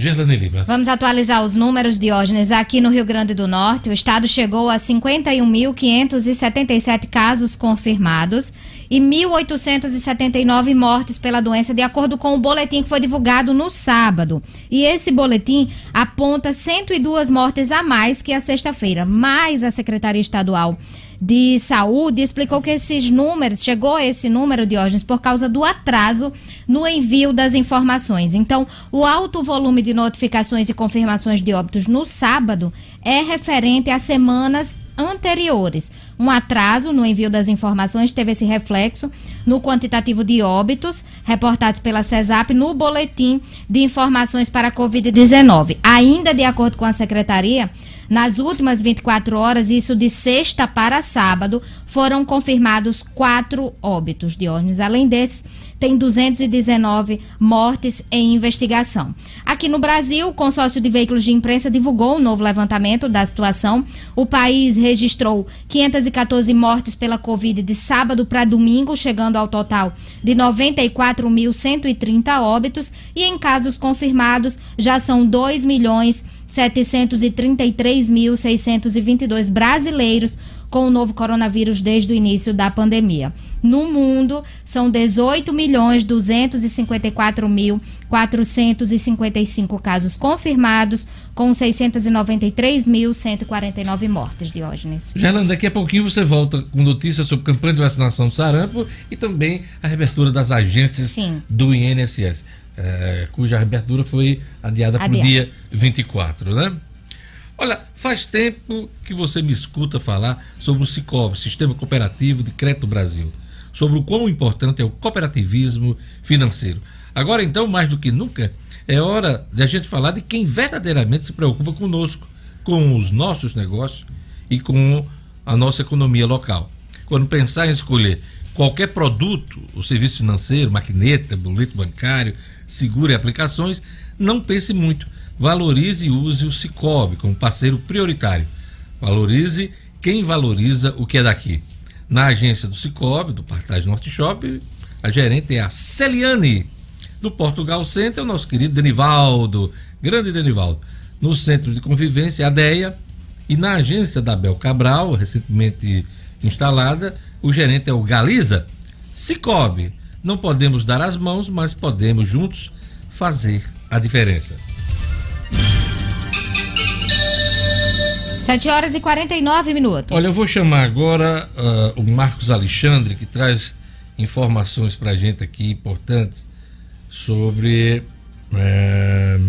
Lima. Vamos atualizar os números, Diógenes. Aqui no Rio Grande do Norte, o estado chegou a 51.577 casos confirmados e 1.879 mortes pela doença, de acordo com o boletim que foi divulgado no sábado. E esse boletim aponta 102 mortes a mais que a sexta-feira. Mas a Secretaria Estadual de Saúde explicou que esses números, chegou a esse número, Diógenes, por causa do atraso no envio das informações. Então, o alto volume de notificações e confirmações de óbitos no sábado é referente a semanas anteriores. Um atraso no envio das informações teve esse reflexo no quantitativo de óbitos reportados pela CESAP no boletim de informações para a Covid-19. Ainda de acordo com a secretaria, nas últimas 24 horas, isso de sexta para sábado, foram confirmados quatro óbitos de órgãos. Além desses, tem 219 mortes em investigação. Aqui no Brasil, o consórcio de veículos de imprensa divulgou um novo levantamento da situação. O país registrou 514 mortes pela Covid de sábado para domingo, chegando ao total de 94.130 óbitos. E em casos confirmados, já são 2 milhões 733.622 brasileiros com o novo coronavírus desde o início da pandemia. No mundo, são 18 milhões 254 mil 455 casos confirmados, com 693.149 mortes, Diógenes. Gerlane, daqui a pouquinho você volta com notícias sobre campanha de vacinação do sarampo e também a reabertura das agências Sim. do INSS, eh, cuja reabertura foi adiada para o dia 24, né? Olha, faz tempo que você me escuta falar sobre o Cicobi, Sistema Cooperativo de Crédito Brasil, sobre o quão importante é o cooperativismo financeiro. Agora, então, mais do que nunca, é hora de a gente falar de quem verdadeiramente se preocupa conosco, com os nossos negócios e com a nossa economia local. Quando pensar em escolher qualquer produto ou serviço financeiro, maquineta, boleto bancário, seguro e aplicações, não pense muito. Valorize e use o Cicobi como parceiro prioritário. Valorize quem valoriza o que é daqui. Na agência do Cicobi, do Partage Norte Shop, a gerente é a Celiane. No Portugal Center, o nosso querido Denivaldo, grande Denivaldo. No Centro de Convivência, a DEA. E na agência da Bel Cabral, recentemente instalada, o gerente é o Galiza. Cicobi. Não podemos dar as mãos, mas podemos juntos fazer a diferença. 7 horas e 49 minutos. Olha, eu vou chamar agora ah, o Marcos Alexandre, que traz informações para a gente aqui importantes sobre eh,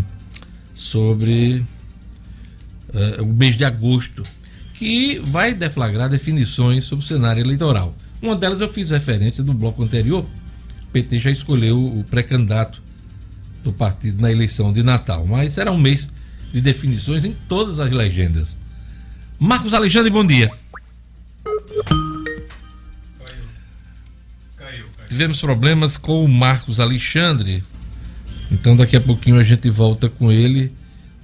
sobre eh, o mês de agosto, que vai deflagrar definições sobre o cenário eleitoral. Uma delas eu fiz referência do bloco anterior. O PT já escolheu o pré-candidato do partido na eleição de Natal, mas será um mês de definições em todas as legendas. Marcos Alexandre, bom dia. Tivemos problemas com o Marcos Alexandre, então daqui a pouquinho a gente volta com ele.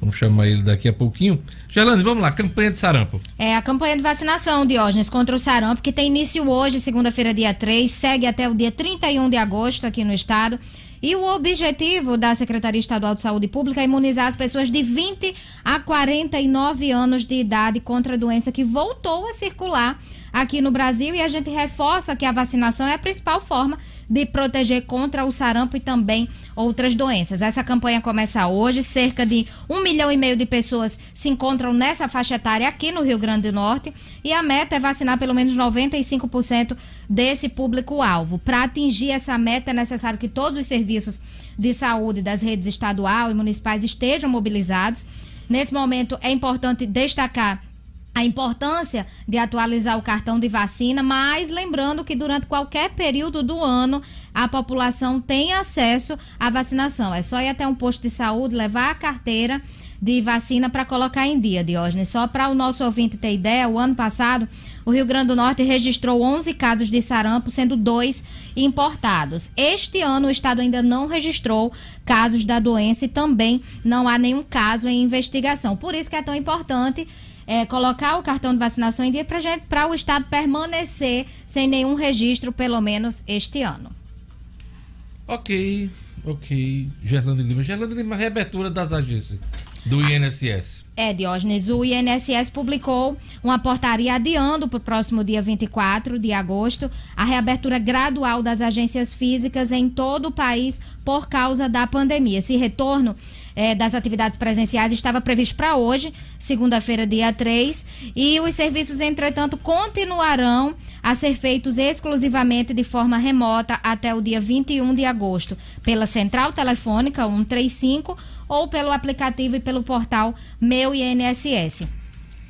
Vamos chamar ele daqui a pouquinho. Gelane, vamos lá, campanha de sarampo. É a campanha de vacinação, Diógenes, contra o sarampo, que tem início hoje, segunda-feira, dia 3, segue até o dia 31 de agosto aqui no estado. E o objetivo da Secretaria Estadual de Saúde Pública é imunizar as pessoas de 20 a 49 anos de idade contra a doença que voltou a circular aqui no Brasil. E a gente reforça que a vacinação é a principal forma de proteger contra o sarampo e também outras doenças. Essa campanha começa hoje, cerca de um milhão e meio de pessoas se encontram nessa faixa etária aqui no Rio Grande do Norte e a meta é vacinar pelo menos 95% desse público-alvo. Para atingir essa meta é necessário que todos os serviços de saúde das redes estadual e municipais estejam mobilizados. Nesse momento é importante destacar a importância de atualizar o cartão de vacina, mas lembrando que durante qualquer período do ano a população tem acesso à vacinação. É só ir até um posto de saúde, levar a carteira de vacina para colocar em dia, Diógenes. Só para o nosso ouvinte ter ideia, o ano passado o Rio Grande do Norte registrou 11 casos de sarampo, sendo dois importados. Este ano o estado ainda não registrou casos da doença e também não há nenhum caso em investigação. Por isso que é tão importante é, colocar o cartão de vacinação em dia para o Estado permanecer sem nenhum registro, pelo menos este ano. Ok, ok. Gerlando Lima. Gerlando Lima, reabertura das agências do INSS. É, Diógenes, o INSS publicou uma portaria adiando para o próximo dia 24 de agosto a reabertura gradual das agências físicas em todo o país por causa da pandemia. Esse retorno é, das atividades presenciais estava previsto para hoje, segunda-feira, dia 3, e os serviços, entretanto, continuarão a ser feitos exclusivamente de forma remota até o dia 21 de agosto, pela central telefônica 135 ou pelo aplicativo e pelo portal Meu INSS.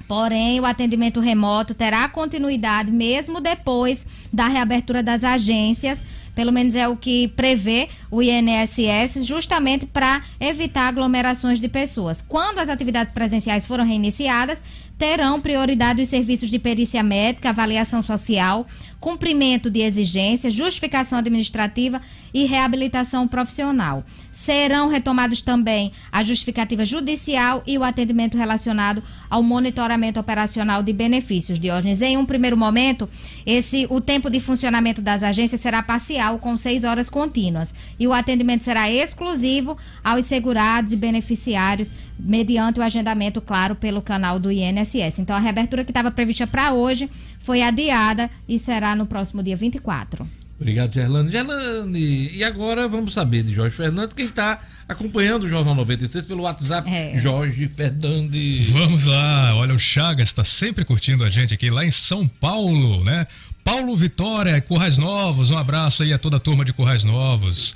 Porém, o atendimento remoto terá continuidade mesmo depois da reabertura das agências pelo menos é o que prevê o INSS, justamente para evitar aglomerações de pessoas. Quando as atividades presenciais foram reiniciadas, terão prioridade os serviços de perícia médica, avaliação social, cumprimento de exigências, justificação administrativa e reabilitação profissional. Serão retomados também a justificativa judicial e o atendimento relacionado ao monitoramento operacional de benefícios. Diógenes, em um primeiro momento, esse o tempo de funcionamento das agências será parcial, com seis horas contínuas, e o atendimento será exclusivo aos segurados e beneficiários, mediante o agendamento, claro, pelo canal do INSS. Então, a reabertura que estava prevista para hoje foi adiada e será no próximo dia 24. Obrigado, Gerlane. Gerlane, e agora vamos saber de Jorge Fernandes, quem está acompanhando o Jornal 96 pelo WhatsApp, é. Jorge Fernandes. Vamos lá, olha, o Chagas está sempre curtindo a gente aqui lá em São Paulo, né? Paulo Vitória, Currais Novos, um abraço aí a toda a turma de Currais Novos.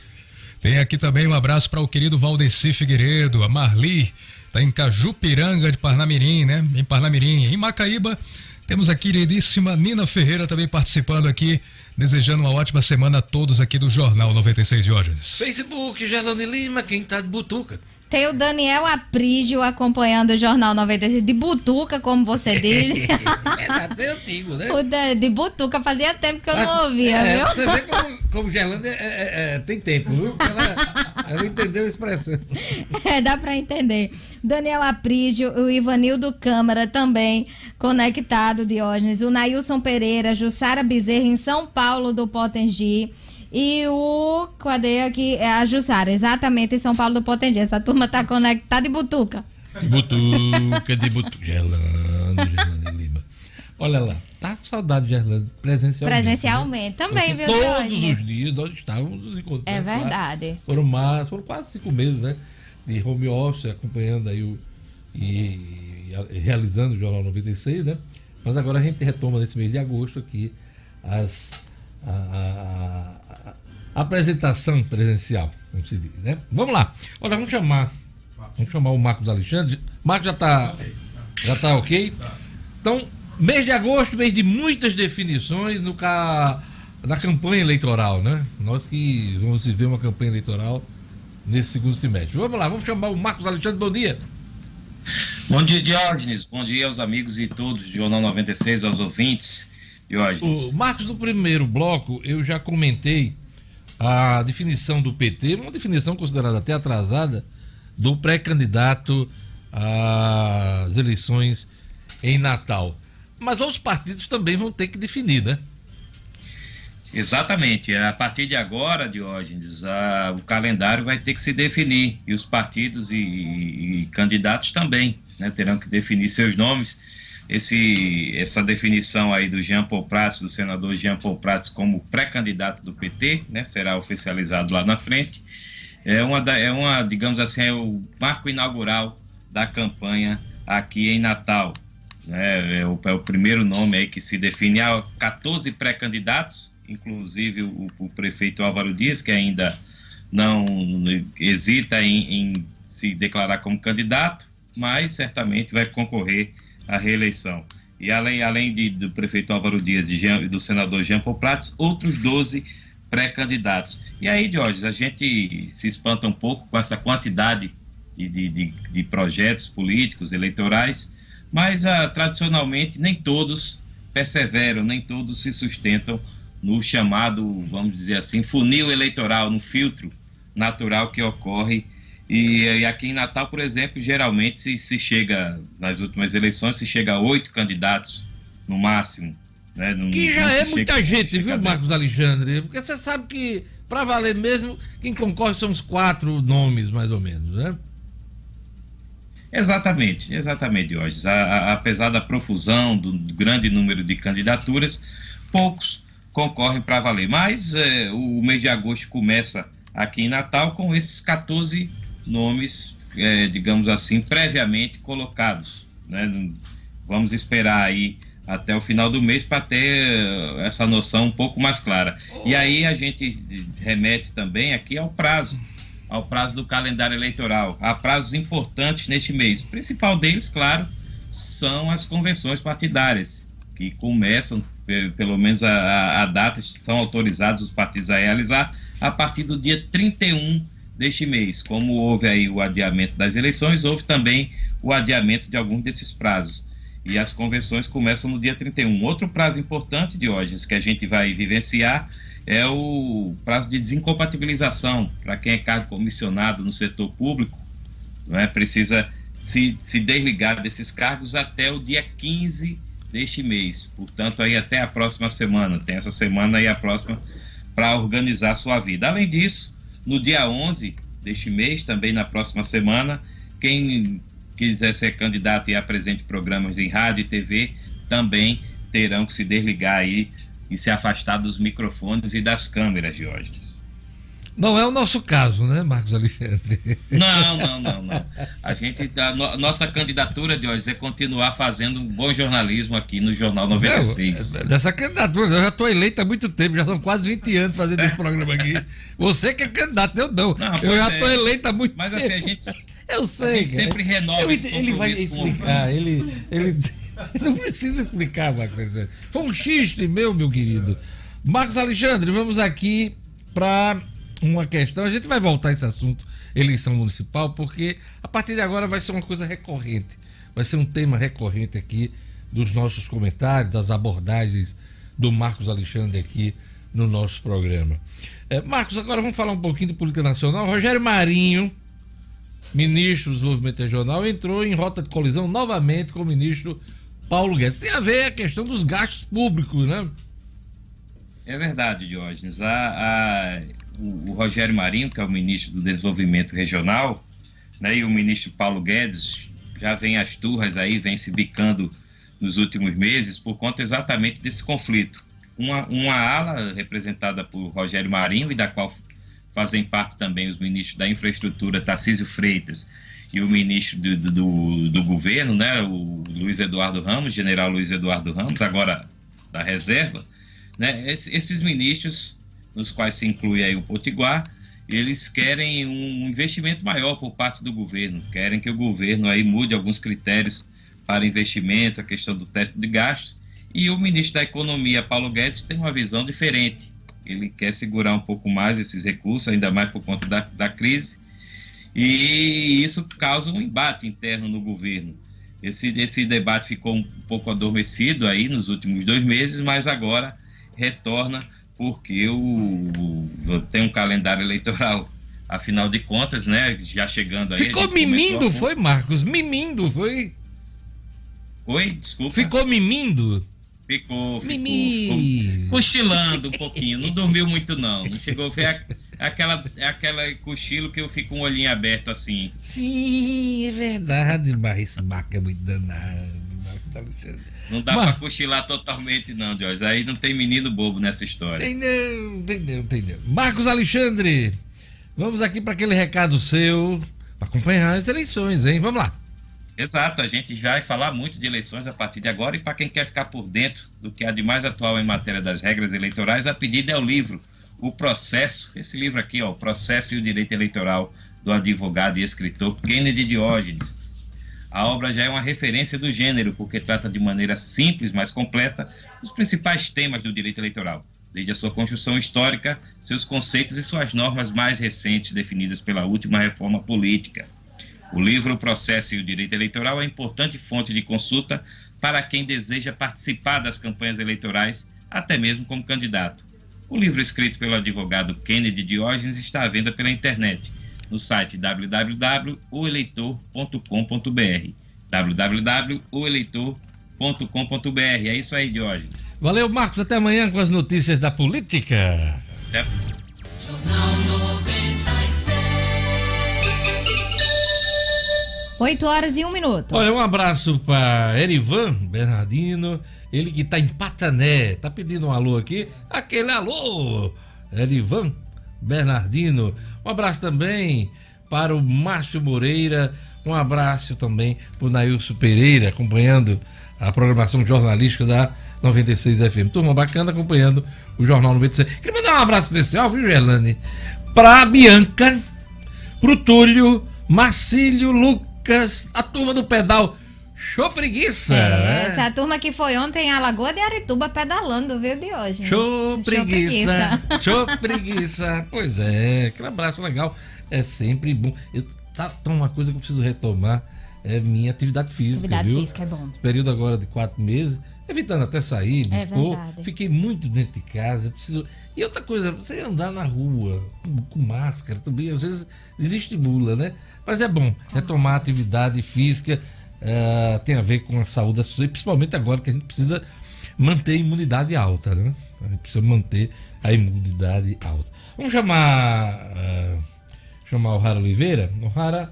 Tem aqui também um abraço para o querido Valdeci Figueiredo, a Marli, tá em Cajupiranga de Parnamirim, né? Em Parnamirim. Em Macaíba, temos a queridíssima Nina Ferreira também participando aqui, desejando uma ótima semana a todos aqui do Jornal 96 Diógenes. Facebook, Gelane Lima, quem tá de Butuca. Tem o Daniel Aprígio acompanhando o Jornal 96 de Butuca, como você diz. é, eu digo, né? O de, de, Butuca fazia tempo que eu Mas, não ouvia, é, viu? Você vê como, como Gerlândia é, é, é, tem tempo, viu? Ela, ela entendeu a expressão. É, dá pra entender. Daniel Aprígio, o Ivanildo Câmara também conectado, Diógenes. O Nailson Pereira, Jussara Bezerra em São Paulo do Potengi. E o. Cadê aqui? É a Jussara, exatamente em São Paulo do Potengi. Essa turma tá conectada de butuca. De butuca, de butuca. Gelando, gelando Lima. Olha lá, tá com saudade de Gerlando presencialmente. Presencialmente, né? também, Porque viu? Todos os dias nós estávamos nos encontrando. É verdade. Lá. Foram, mais, foram quase cinco meses, né? De home office, acompanhando aí o. E, e realizando o Jornal 96, né? Mas agora a gente retoma nesse mês de agosto aqui as. A, a, apresentação presencial, como se diz, né? Vamos lá. Olha, vamos chamar. Vamos chamar o Marcos Alexandre. Marcos já está já tá ok? Então, Mês de agosto, mês de muitas definições no ca... na campanha eleitoral, né? Nós que vamos viver uma campanha eleitoral nesse segundo semestre. Vamos lá, vamos chamar o Marcos Alexandre. Bom dia. Bom dia, Diógenes. Bom dia aos amigos e todos do Jornal 96, aos ouvintes. Diógenes. O Marcos, no primeiro bloco, eu já comentei a definição do PT, uma definição considerada até atrasada, do pré-candidato às eleições em Natal. Mas os partidos também vão ter que definir, né? Exatamente. A partir de agora, Diógenes, a, o calendário vai ter que se definir e os partidos e, e, e candidatos também né, terão que definir seus nomes. Esse, essa definição aí do Jean Paul Prats, do senador Jean Paul Prats, como pré-candidato do PT, né, será oficializado lá na frente. É uma, é uma, digamos assim, é o marco inaugural da campanha aqui em Natal. Né, é, o, é o primeiro nome aí que se define. Há 14 pré-candidatos, inclusive o, o, prefeito Álvaro Dias, que ainda não hesita em, em se declarar como candidato, mas certamente vai concorrer à reeleição. E além, além de, do prefeito Álvaro Dias e do senador Jean Paul Prats, outros 12 pré-candidatos. E aí, Diógenes, a gente se espanta um pouco com essa quantidade de, de, de, de projetos políticos, eleitorais, mas ah, tradicionalmente nem todos perseveram, nem todos se sustentam no chamado, vamos dizer assim, funil eleitoral, no filtro natural que ocorre. E, e aqui em Natal, por exemplo, geralmente se, se, chega, nas últimas eleições, se chega a oito candidatos no máximo. Né? Que já é muita gente, viu, Marcos Alexandre? Porque você sabe que, para valer mesmo, quem concorre são os quatro nomes, mais ou menos, né? Exatamente, exatamente, Jorge. apesar da profusão, do, do, grande número de candidaturas, poucos concorrem para valer. Mas é, o mês de agosto começa aqui em Natal com esses 14 nomes, é, digamos assim, previamente colocados. Né? Vamos esperar aí até o final do mês para ter essa noção um pouco mais clara. E aí a gente remete também aqui ao prazo ao prazo do calendário eleitoral. Há prazos importantes neste mês. O principal deles, claro, são as convenções partidárias, que começam, pelo menos a, a data, são autorizados os partidos a realizar a partir do dia 31 deste mês. Como houve aí o adiamento das eleições, houve também o adiamento de alguns desses prazos. E as convenções começam no dia 31. Outro prazo importante, Diógenes, que a gente vai vivenciar é o prazo de desincompatibilização para quem é cargo comissionado no setor público, não é? precisa se, se desligar desses cargos até o dia 15 deste mês. Portanto, aí até a próxima semana. Tem essa semana e a próxima para organizar sua vida. Além disso, no dia 11 deste mês, também na próxima semana, quem quiser ser candidato e apresente programas em rádio e TV também terão que se desligar aí e se afastar dos microfones e das câmeras, Diógenes. Não é o nosso caso, né, Marcos Alexandre? Não, não, não, não. A gente, a no, nossa candidatura, Diógenes, é continuar fazendo um bom jornalismo aqui no Jornal 96. Não, dessa candidatura, eu já estou eleito há muito tempo, já são quase 20 anos fazendo esse programa aqui. Você que é candidato, eu não. não eu já estou é. eleito há muito Mas, tempo. Mas assim, a gente. Eu sei. A gente sempre renova eu, Ele vai explicar, ele, ele Não precisa explicar, Marcos Alexandre. Foi um xiste meu, meu querido. Marcos Alexandre, vamos aqui para uma questão. A gente vai voltar a esse assunto, eleição municipal, porque a partir de agora vai ser uma coisa recorrente. Vai ser um tema recorrente aqui dos nossos comentários, das abordagens do Marcos Alexandre aqui no nosso programa. É, Marcos, agora vamos falar um pouquinho de política nacional. Rogério Marinho, ministro do Desenvolvimento Regional, entrou em rota de colisão novamente com o ministro Paulo Guedes. Tem a ver a questão dos gastos públicos, né? É verdade, Diógenes. A, a, o, Rogério Marinho, que é o ministro do Desenvolvimento Regional, né, e o ministro Paulo Guedes já vem as turras aí, vem se bicando nos últimos meses por conta exatamente desse conflito. Uma, uma ala representada por Rogério Marinho e da qual fazem parte também os ministros da Infraestrutura, Tarcísio Freitas, e o ministro do, do, do, governo, né, o Luiz Eduardo Ramos, general Luiz Eduardo Ramos, agora da reserva, né, esses ministros, nos quais se inclui aí o Potiguar, eles querem um investimento maior por parte do governo, querem que o governo aí mude alguns critérios para investimento, a questão do teto de gastos. E o ministro da Economia, Paulo Guedes, tem uma visão diferente. Ele quer segurar um pouco mais esses recursos, ainda mais por conta da, da crise, e isso causa um embate interno no governo. Esse, esse debate ficou um pouco adormecido aí nos últimos dois meses, mas agora retorna porque o, o tem um calendário eleitoral, afinal de contas, né? Já chegando aí. Ficou mimindo, foi, Marcos? Mimindo, foi? Oi, desculpa. Ficou mimindo? Ficou, ficou, ficou cochilando um pouquinho, não dormiu muito não, não chegou, a, aquela, aquela cochilo que eu fico com o olhinho aberto assim. Sim, é verdade, mas esse Marco é muito danado. Tá não dá Mar... pra cochilar totalmente não, Jorge, aí não tem menino bobo nessa história. Tem não, tem não, tem não. Marcos Alexandre, vamos aqui para aquele recado seu, para acompanhar as eleições, hein? Vamos lá. Exato, a gente vai falar muito de eleições a partir de agora e para quem quer ficar por dentro do que há de mais atual em matéria das regras eleitorais, a pedida é o livro O Processo, esse livro aqui, ó, O Processo e o Direito Eleitoral, do advogado e escritor Kennedy Diógenes. A obra já é uma referência do gênero, porque trata de maneira simples, mas completa, os principais temas do direito eleitoral, desde a sua construção histórica, seus conceitos e suas normas mais recentes definidas pela última reforma política. O livro O Processo e o Direito Eleitoral é importante fonte de consulta para quem deseja participar das campanhas eleitorais, até mesmo como candidato. O livro escrito pelo advogado Kennedy Diógenes está à venda pela internet no site www.oeleitor.com.br www.oeleitor.com.br É isso aí, Diógenes. Valeu, Marcos. Até amanhã com as notícias da política. Até. Jornal 8 horas e 1 minuto. Olha, um abraço para Erivan Bernardino, ele que tá em Patané, tá pedindo um alô aqui, aquele alô, Erivan Bernardino. Um abraço também para o Márcio Moreira, um abraço também para o Nailson Pereira, acompanhando a programação jornalística da 96 FM. Turma bacana acompanhando o Jornal 96. Queria mandar um abraço especial, viu, Gerlane? Para a Bianca, para o Túlio, Marcílio, Lucas. Lucas, a turma do pedal. Show preguiça! É, né? Essa turma que foi ontem em Alagoa de Arituba pedalando, viu, de hoje. Show, Show preguiça! Show preguiça! Pois é, aquele abraço legal. É sempre bom. Eu, tá, tá uma coisa que eu preciso retomar é minha atividade física. Atividade viu? física é bom. Esse período agora de quatro meses, evitando até sair, é ficou, fiquei muito dentro de casa. Preciso. E outra coisa, você andar na rua com, com máscara também, às vezes desestimula, né? Mas é bom retomar a atividade física, uh, tem a ver com a saúde das pessoas, principalmente agora que a gente precisa manter a imunidade alta, né? A gente precisa manter a imunidade alta. Vamos chamar, uh, chamar o Rara Oliveira. O Rara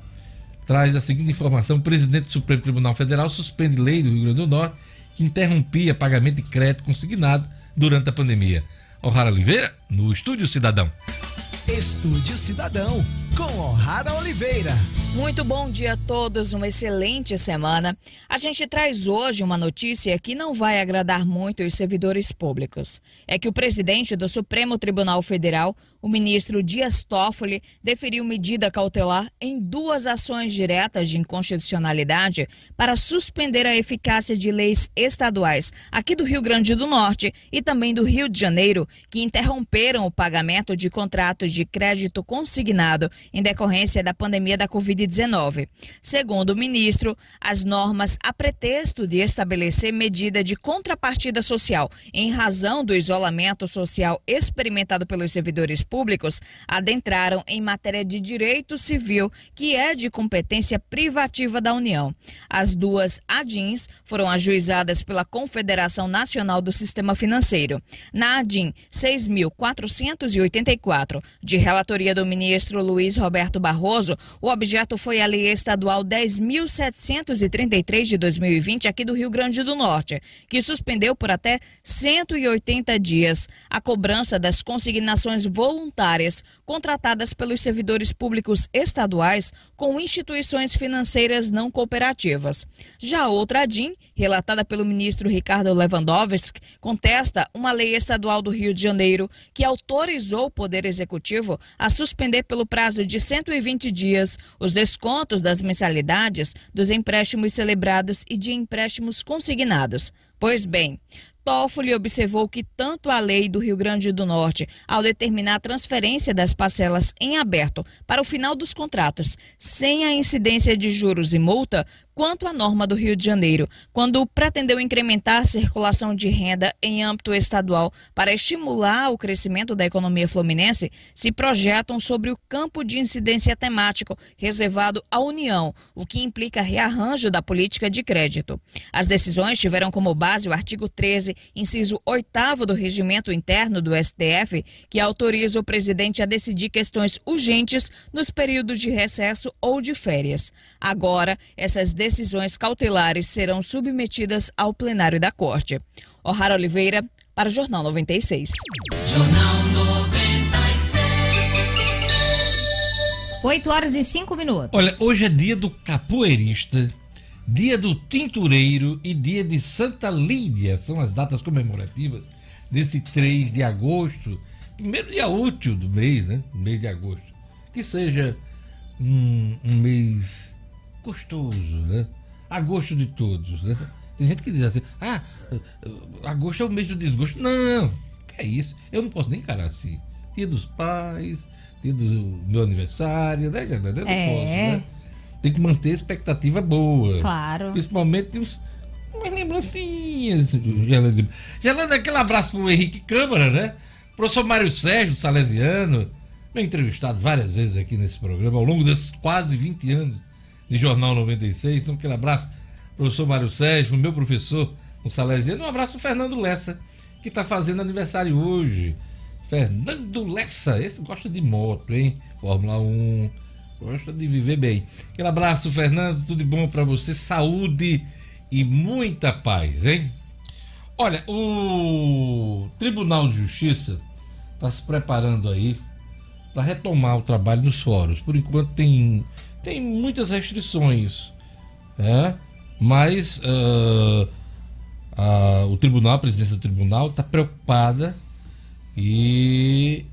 traz a seguinte informação: o presidente do Supremo Tribunal Federal suspende lei do Rio Grande do Norte que interrompia pagamento de crédito consignado durante a pandemia. Rara Oliveira, no Estúdio Cidadão. Estúdio Cidadão, com O'Hara Oliveira. Muito bom dia a todos, uma excelente semana. A gente traz hoje uma notícia que não vai agradar muito os servidores públicos. É que o presidente do Supremo Tribunal Federal o ministro Dias Toffoli deferiu medida cautelar em duas ações diretas de inconstitucionalidade para suspender a eficácia de leis estaduais aqui do Rio Grande do Norte e também do Rio de Janeiro, que interromperam o pagamento de contratos de crédito consignado em decorrência da pandemia da Covid-19. Segundo o ministro, as normas a pretexto de estabelecer medida de contrapartida social em razão do isolamento social experimentado pelos servidores públicos adentraram em matéria de direito civil, que é de competência privativa da União. As duas ADINs foram ajuizadas pela Confederação Nacional do Sistema Financeiro. Na ADIN 6.484, de relatoria do ministro Luiz Roberto Barroso, o objeto foi a Lei Estadual 10.733 de 2020, aqui do Rio Grande do Norte, que suspendeu por até 180 dias a cobrança das consignações voluntárias contratadas pelos servidores públicos estaduais com instituições financeiras não cooperativas. Já outra DIN, relatada pelo ministro Ricardo Lewandowski, contesta uma lei estadual do Rio de Janeiro que autorizou o Poder Executivo a suspender pelo prazo de 120 dias os descontos das mensalidades dos empréstimos celebrados e de empréstimos consignados. Pois bem, Toffoli observou que tanto a lei do Rio Grande do Norte, ao determinar a transferência das parcelas em aberto para o final dos contratos, sem a incidência de juros e multa, quanto a norma do Rio de Janeiro, quando pretendeu incrementar a circulação de renda em âmbito estadual para estimular o crescimento da economia fluminense, se projetam sobre o campo de incidência temático reservado à União, o que implica rearranjo da política de crédito. As decisões tiveram como base o artigo 13, inciso 8 do regimento interno do STF, que autoriza o presidente a decidir questões urgentes nos períodos de recesso ou de férias. Agora, essas decisões decisões cautelares serão submetidas ao plenário da Corte. O'Hara Oliveira, para o Jornal 96. Jornal 96. 8 horas e 5 minutos. Olha, hoje é dia do capoeirista, dia do tintureiro e dia de Santa Lídia. São as datas comemorativas desse 3 de agosto, primeiro dia útil do mês, né? Mês de agosto. Que seja um, um mês gostoso, né? A gosto de todos, né? Tem gente que diz assim, ah, agosto é o mês do desgosto. Não, que é isso? Eu não posso nem encarar assim. Dia dos pais, dia do meu aniversário, né? Eu não É. posso, né? Tem que manter a expectativa boa. Claro. Principalmente uns, umas lembrancinhas. Gelanda. Gelanda, aquele abraço pro Henrique Câmara, né? Professor Mário Sérgio Salesiano, meu entrevistado várias vezes aqui nesse programa, ao longo desses quase 20 anos de Jornal 96. Então, aquele abraço, professor Mário Sérgio, meu professor, um Salesiano. Um abraço pro Fernando Lessa, que está fazendo aniversário hoje. Fernando Lessa, esse gosta de moto, hein? Fórmula 1, gosta de viver bem. Aquele abraço, Fernando, tudo de bom para você, saúde e muita paz, hein? Olha, o Tribunal de Justiça está se preparando aí para retomar o trabalho nos fóruns. Por enquanto tem, tem muitas restrições, né? mas ah, a- o tribunal, a presidência do tribunal, está preocupada e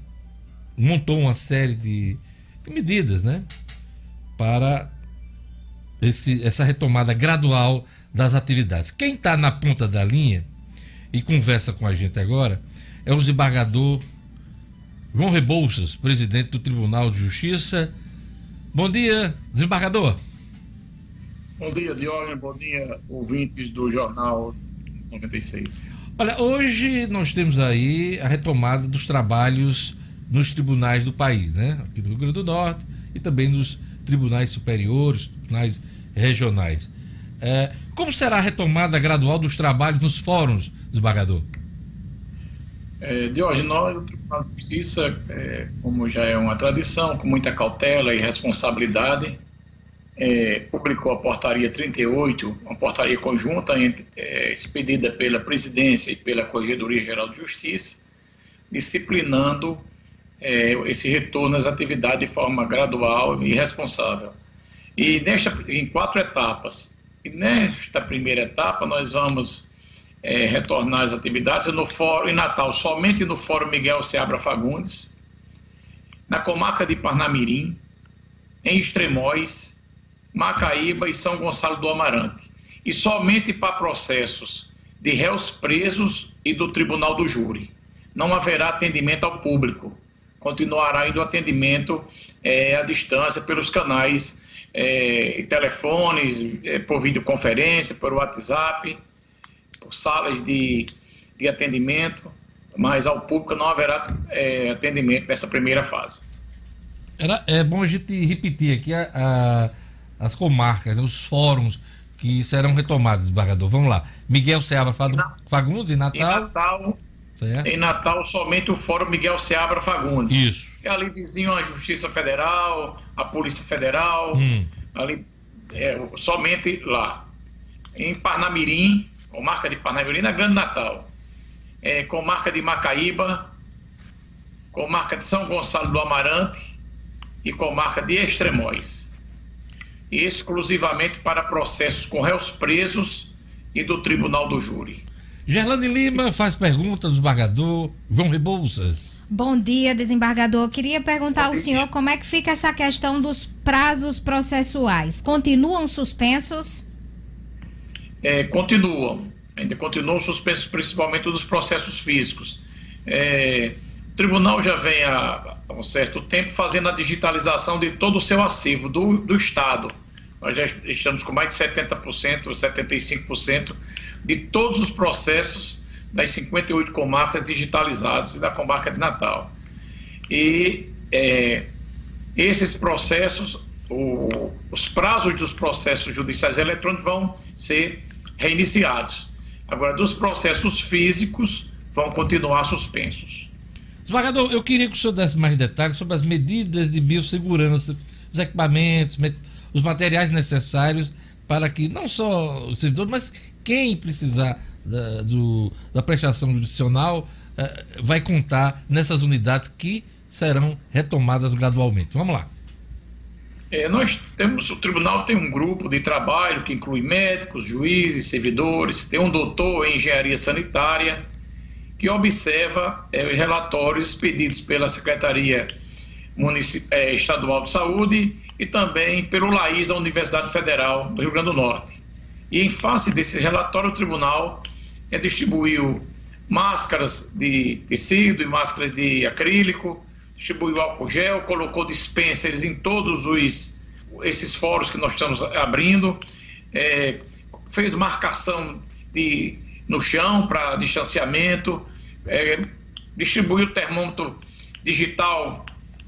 montou uma série de, de medidas, né? Para esse- essa retomada gradual das atividades. Quem está na ponta da linha e conversa com a gente agora é o desembargador João Rebouças, presidente do Tribunal de Justiça. Bom dia, desembargador. Bom dia, Diógenes. Bom dia, ouvintes do Jornal 96. Olha, hoje nós temos aí a retomada dos trabalhos nos tribunais do país, né? Aqui do Rio Grande do Norte e também nos tribunais superiores, tribunais regionais. É, como será a retomada gradual dos trabalhos nos fóruns, desembargador? É, Diógenes, nós, do Tribunal de Justiça, é, como já é uma tradição, com muita cautela e responsabilidade, é, publicou a portaria 38, uma portaria conjunta entre, é, expedida pela presidência e pela Corregedoria Geral de Justiça, disciplinando é, esse retorno às atividades de forma gradual e responsável. E nesta, em quatro etapas. E nesta primeira etapa, nós vamos é, retornar às atividades no Fórum em Natal, somente no Fórum Miguel Seabra Fagundes, na comarca de Parnamirim, em Extremóis, Macaíba e São Gonçalo do Amarante. E somente para processos de réus presos e do Tribunal do Júri. Não haverá atendimento ao público. Continuará indo atendimento é, à distância pelos canais é, telefones, é, por videoconferência, por WhatsApp, salas de, de atendimento, mas ao público não haverá é, atendimento nessa primeira fase. Era, é bom a gente repetir aqui a- a- as comarcas, né, os fóruns que serão retomados, desembargador. Vamos lá. Miguel Seabra Fagundes, em Em Natal. Natal, Certo? em Natal somente o Fórum Miguel Seabra Fagundes. Isso. É ali vizinho à Justiça Federal, a Polícia Federal, Hum. ali é, somente lá. Em Parnamirim, comarca de Parnamirim, na Grande Natal. É, comarca de Macaíba, comarca de São Gonçalo do Amarante e comarca de Extremóis. Exclusivamente para processos com réus presos e do Tribunal do Júri. Gerlane Lima faz pergunta do desembargador João Rebouças. Bom dia, desembargador. Queria perguntar ao senhor como é que fica essa questão dos prazos processuais. Continuam suspensos? É, continuam. Ainda continuam suspensos, principalmente dos processos físicos. É, o tribunal já vem há, há, um certo tempo fazendo a digitalização de todo o seu acervo do, do Estado. Nós já estamos com mais de 70%, 75% de todos os processos das 58 comarcas digitalizadas e da comarca de Natal. E é, esses processos, o, os prazos dos processos judiciais eletrônicos vão ser reiniciados. Agora, dos processos físicos, vão continuar suspensos. Desembargador, eu queria que o senhor desse mais detalhes sobre as medidas de biossegurança, os equipamentos, os materiais necessários para que não só o servidor, mas quem precisar da, do, da prestação judicial uh, vai contar nessas unidades que serão retomadas gradualmente. Vamos lá. É, nós temos, o tribunal tem um grupo de trabalho que inclui médicos, juízes, servidores, tem um doutor em engenharia sanitária que observa é, relatórios pedidos pela Secretaria é, Estadual de Saúde e também pelo LAIS da Universidade Federal do Rio Grande do Norte. E em face desse relatório, o tribunal é, distribuiu máscaras de tecido e máscaras de acrílico, distribuiu álcool gel, colocou dispensers em todos os esses fóruns que nós estamos abrindo, é, fez marcação de, no chão para distanciamento, é, distribuiu termômetro digital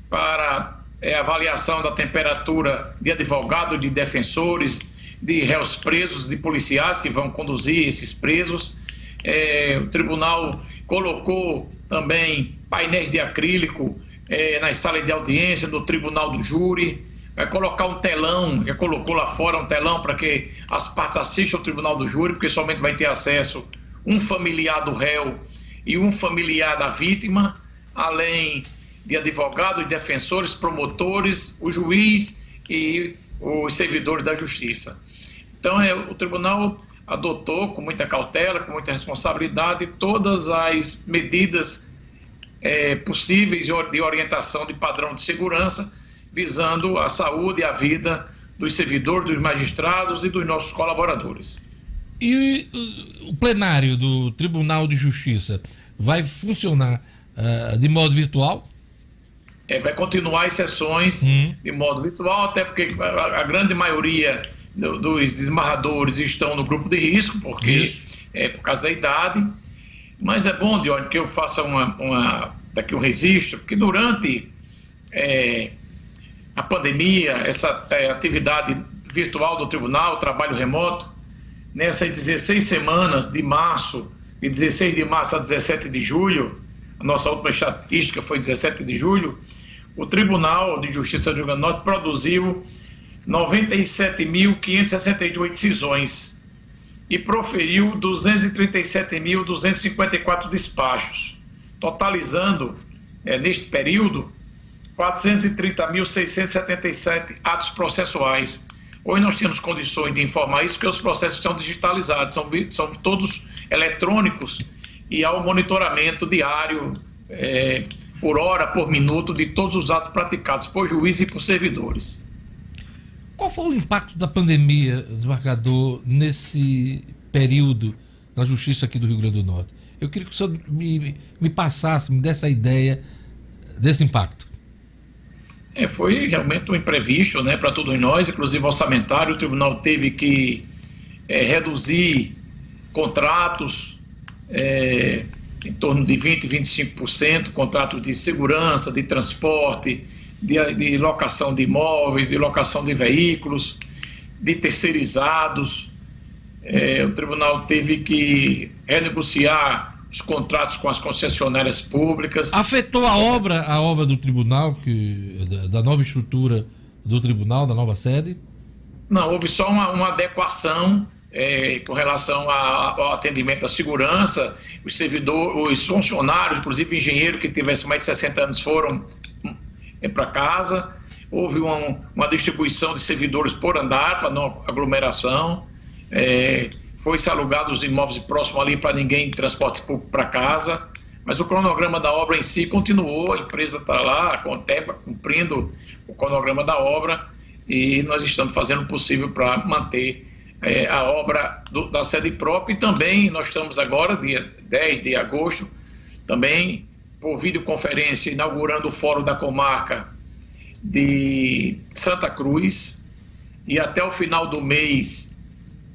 para é, avaliação da temperatura de advogados, de defensores, de réus presos, de policiais que vão conduzir esses presos. É, o tribunal colocou também painéis de acrílico é, nas salas de audiência do tribunal do júri, vai colocar um telão, já colocou lá fora um telão para que as partes assistam ao tribunal do júri, porque somente vai ter acesso um familiar do réu e um familiar da vítima, além de advogados, defensores, promotores, o juiz e os servidores da justiça. Então, é, o tribunal adotou com muita cautela, com muita responsabilidade, todas as medidas é, possíveis de orientação de padrão de segurança, visando a saúde e a vida dos servidores, dos magistrados e dos nossos colaboradores. E o plenário do Tribunal de Justiça vai funcionar uh, de modo virtual? É, vai continuar as sessões hum. de modo virtual, até porque a, a grande maioria do, dos desmarradores estão no grupo de risco, porque Isso. é por causa da idade mas é bom, Dione, que eu faça uma, uma, daqui um registro, porque durante é, a pandemia, essa é, atividade virtual do tribunal, trabalho remoto, nessas 16 semanas de março, de 16 de março a 17 de julho, a nossa última estatística foi 17 de julho, o Tribunal de Justiça do Rio Grande do Norte produziu 97.568 decisões e proferiu 237.254 despachos, totalizando, é, neste período, 430.677 atos processuais. Hoje nós temos condições de informar isso, porque os processos estão digitalizados, são, são todos eletrônicos e há o um monitoramento diário, é, por hora, por minuto, de todos os atos praticados por juízes e por servidores. Qual foi o impacto da pandemia, desembargador, nesse período na justiça aqui do Rio Grande do Norte? Eu queria que o senhor me, me passasse, me desse a ideia desse impacto. É, foi realmente um imprevisto né, para todos nós, inclusive orçamentário. O tribunal teve que é, reduzir contratos é, em torno de 20%, 25%, contratos de segurança, de transporte, de, de locação de imóveis, de locação de veículos, de terceirizados. É, o tribunal teve que renegociar os contratos com as concessionárias públicas. Afetou a obra, a obra do tribunal, que, da, nova estrutura do tribunal, da nova sede? Não, houve só uma, uma adequação é, com relação a, ao atendimento à segurança. Os servidores, os funcionários, inclusive engenheiro que tivesse mais de 60 anos, foram para casa. Houve uma, uma, distribuição de servidores por andar, para não aglomeração. É, foi-se alugado os imóveis próximos ali para ninguém transporte público para casa, mas o cronograma da obra em si continuou, a empresa está lá, cumprindo o cronograma da obra e nós estamos fazendo o possível para manter é, a obra do, da sede própria e também nós estamos agora, dia 10 de agosto, também por videoconferência, inaugurando o Fórum da Comarca de Santa Cruz e até o final do mês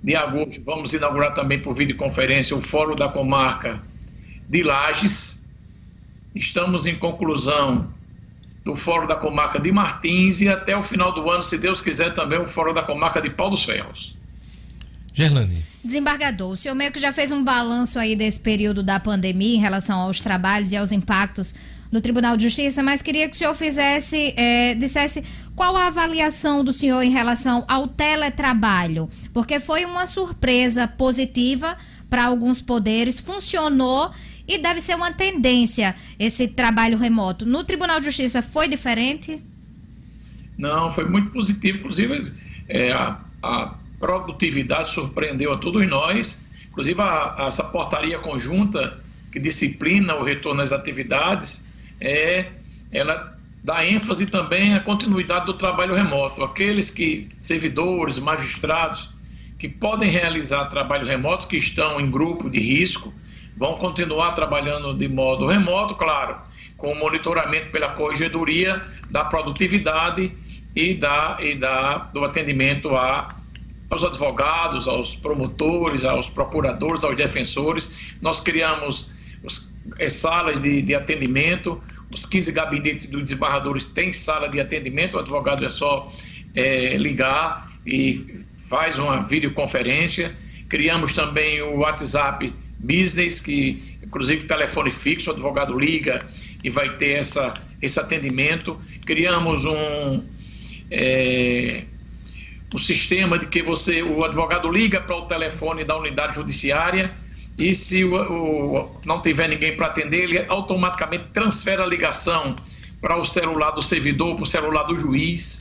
de agosto vamos inaugurar também por videoconferência o Fórum da Comarca de Lages. Estamos em conclusão do Fórum da Comarca de Martins e até o final do ano, se Deus quiser, também o Fórum da Comarca de Pau dos Ferros. Gerlane. Desembargador, o senhor meio que já fez um balanço aí desse período da pandemia em relação aos trabalhos e aos impactos no Tribunal de Justiça, mas queria que o senhor fizesse, é, dissesse qual a avaliação do senhor em relação ao teletrabalho, porque foi uma surpresa positiva para alguns poderes, funcionou e deve ser uma tendência esse trabalho remoto. No Tribunal de Justiça foi diferente? Não, foi muito positivo, inclusive é, a, a produtividade surpreendeu a todos nós, inclusive a, a, essa portaria conjunta que disciplina o retorno às atividades, é, ela dá ênfase também à continuidade do trabalho remoto. Aqueles que, servidores, magistrados, que podem realizar trabalho remoto, que estão em grupo de risco, vão continuar trabalhando de modo remoto, claro, com o monitoramento pela corregedoria da produtividade e, da, e da, do atendimento a, aos advogados, aos promotores, aos procuradores, aos defensores. Nós criamos os, é, salas de, de atendimento, os 15 gabinetes dos desembargadores têm sala de atendimento, o advogado é só é, ligar e faz uma videoconferência. Criamos também o WhatsApp Business, que inclusive telefone fixo, o advogado liga e vai ter essa, esse atendimento. Criamos um, é, um sistema de que você, o advogado liga para o telefone da unidade judiciária e se o, o não tiver ninguém para atender, ele automaticamente transfere a ligação para o celular do servidor, para o celular do juiz.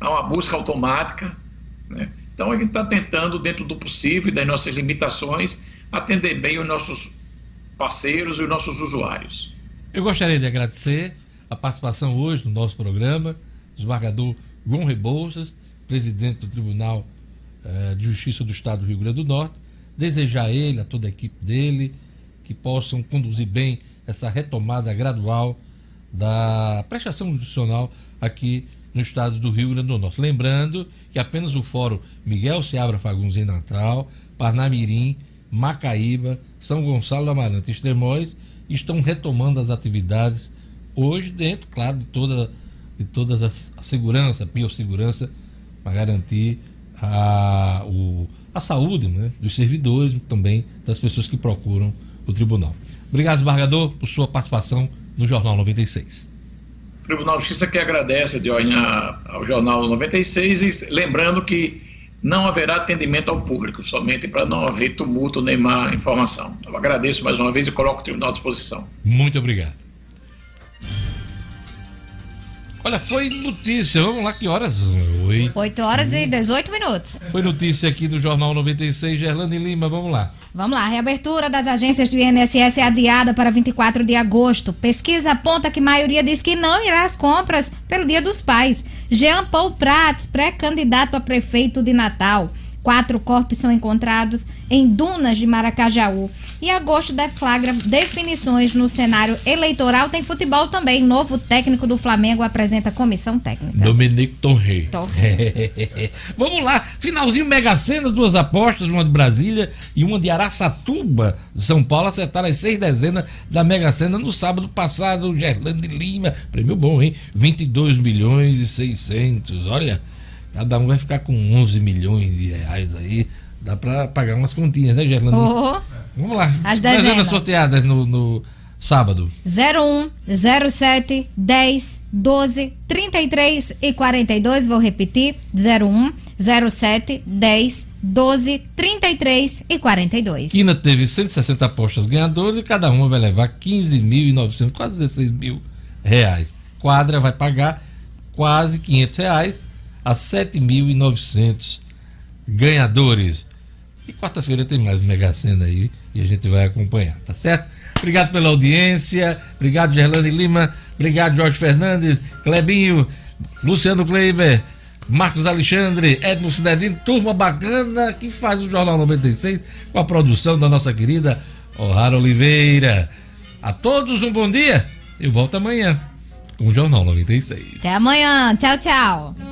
É uma busca automática. Né? Então, a gente está tentando, dentro do possível e das nossas limitações, atender bem os nossos parceiros e os nossos usuários. Eu gostaria de agradecer a participação hoje no nosso programa, desembargador João Rebouças, presidente do Tribunal eh, de Justiça do Estado do Rio Grande do Norte, desejar a ele, a toda a equipe dele, que possam conduzir bem essa retomada gradual da prestação judicial aqui no estado do Rio Grande do Norte. Lembrando que apenas o Fórum Miguel Seabra Fagundes em Natal, Parnamirim, Macaíba, São Gonçalo do Amarante e Extremóis estão retomando as atividades hoje dentro, claro, de toda, de todas as, a segurança, biossegurança, para garantir a, o, a saúde né, dos servidores e também das pessoas que procuram o tribunal. Obrigado, desembargador, por sua participação no Jornal 96. O Tribunal de Justiça que agradece, Dione, ao Jornal 96 e lembrando que não haverá atendimento ao público, somente para não haver tumulto nem má informação. Eu agradeço mais uma vez e coloco o tribunal à disposição. Muito obrigado. Olha, foi notícia, vamos lá, que horas? 8, 8 horas e 18 minutos. Foi notícia aqui do Jornal 96, Gerlane Lima, vamos lá. Vamos lá, a reabertura das agências do INSS é adiada para 24 de agosto. Pesquisa aponta que maioria diz que não irá às compras pelo Dia dos Pais. Jean Paul Prats, pré-candidato a prefeito de Natal. Quatro corpos são encontrados em dunas de Maracajaú. E agosto deflagra definições no cenário eleitoral. Tem futebol também. Novo técnico do Flamengo apresenta comissão técnica. Dominique Torrey. Vamos lá. Finalzinho Mega Sena, duas apostas, uma de Brasília e uma de Araçatuba, São Paulo, acertaram as seis dezenas da Mega Sena no sábado passado. Gerlande Lima, prêmio bom, hein? 22 milhões e 600. Olha. Cada um vai ficar com 11 milhões de reais aí. Dá para pagar umas continhas, né, Gerlando? Oh. Vamos lá. As dezenas. Sorteadas no, no sábado. 01, 07, 10, 12, 33 e 42. Vou repetir. 01, 07, 10, 12, 33 e 42. Quina teve 160 apostas ganhadoras e cada uma vai levar 15.900, quase 16 mil reais. Quadra vai pagar quase 500 reais a 7.900 ganhadores. E quarta-feira tem mais Mega Sena aí e a gente vai acompanhar, tá certo? Obrigado pela audiência, obrigado Gerlane Lima, obrigado Jorge Fernandes, Clebinho, Luciano Kleiber, Marcos Alexandre, Edmo Cinedino, turma bacana que faz o Jornal 96 com a produção da nossa querida O'Hara Oliveira. A todos um bom dia. Eu volto amanhã com o Jornal 96. Até amanhã. Tchau, tchau.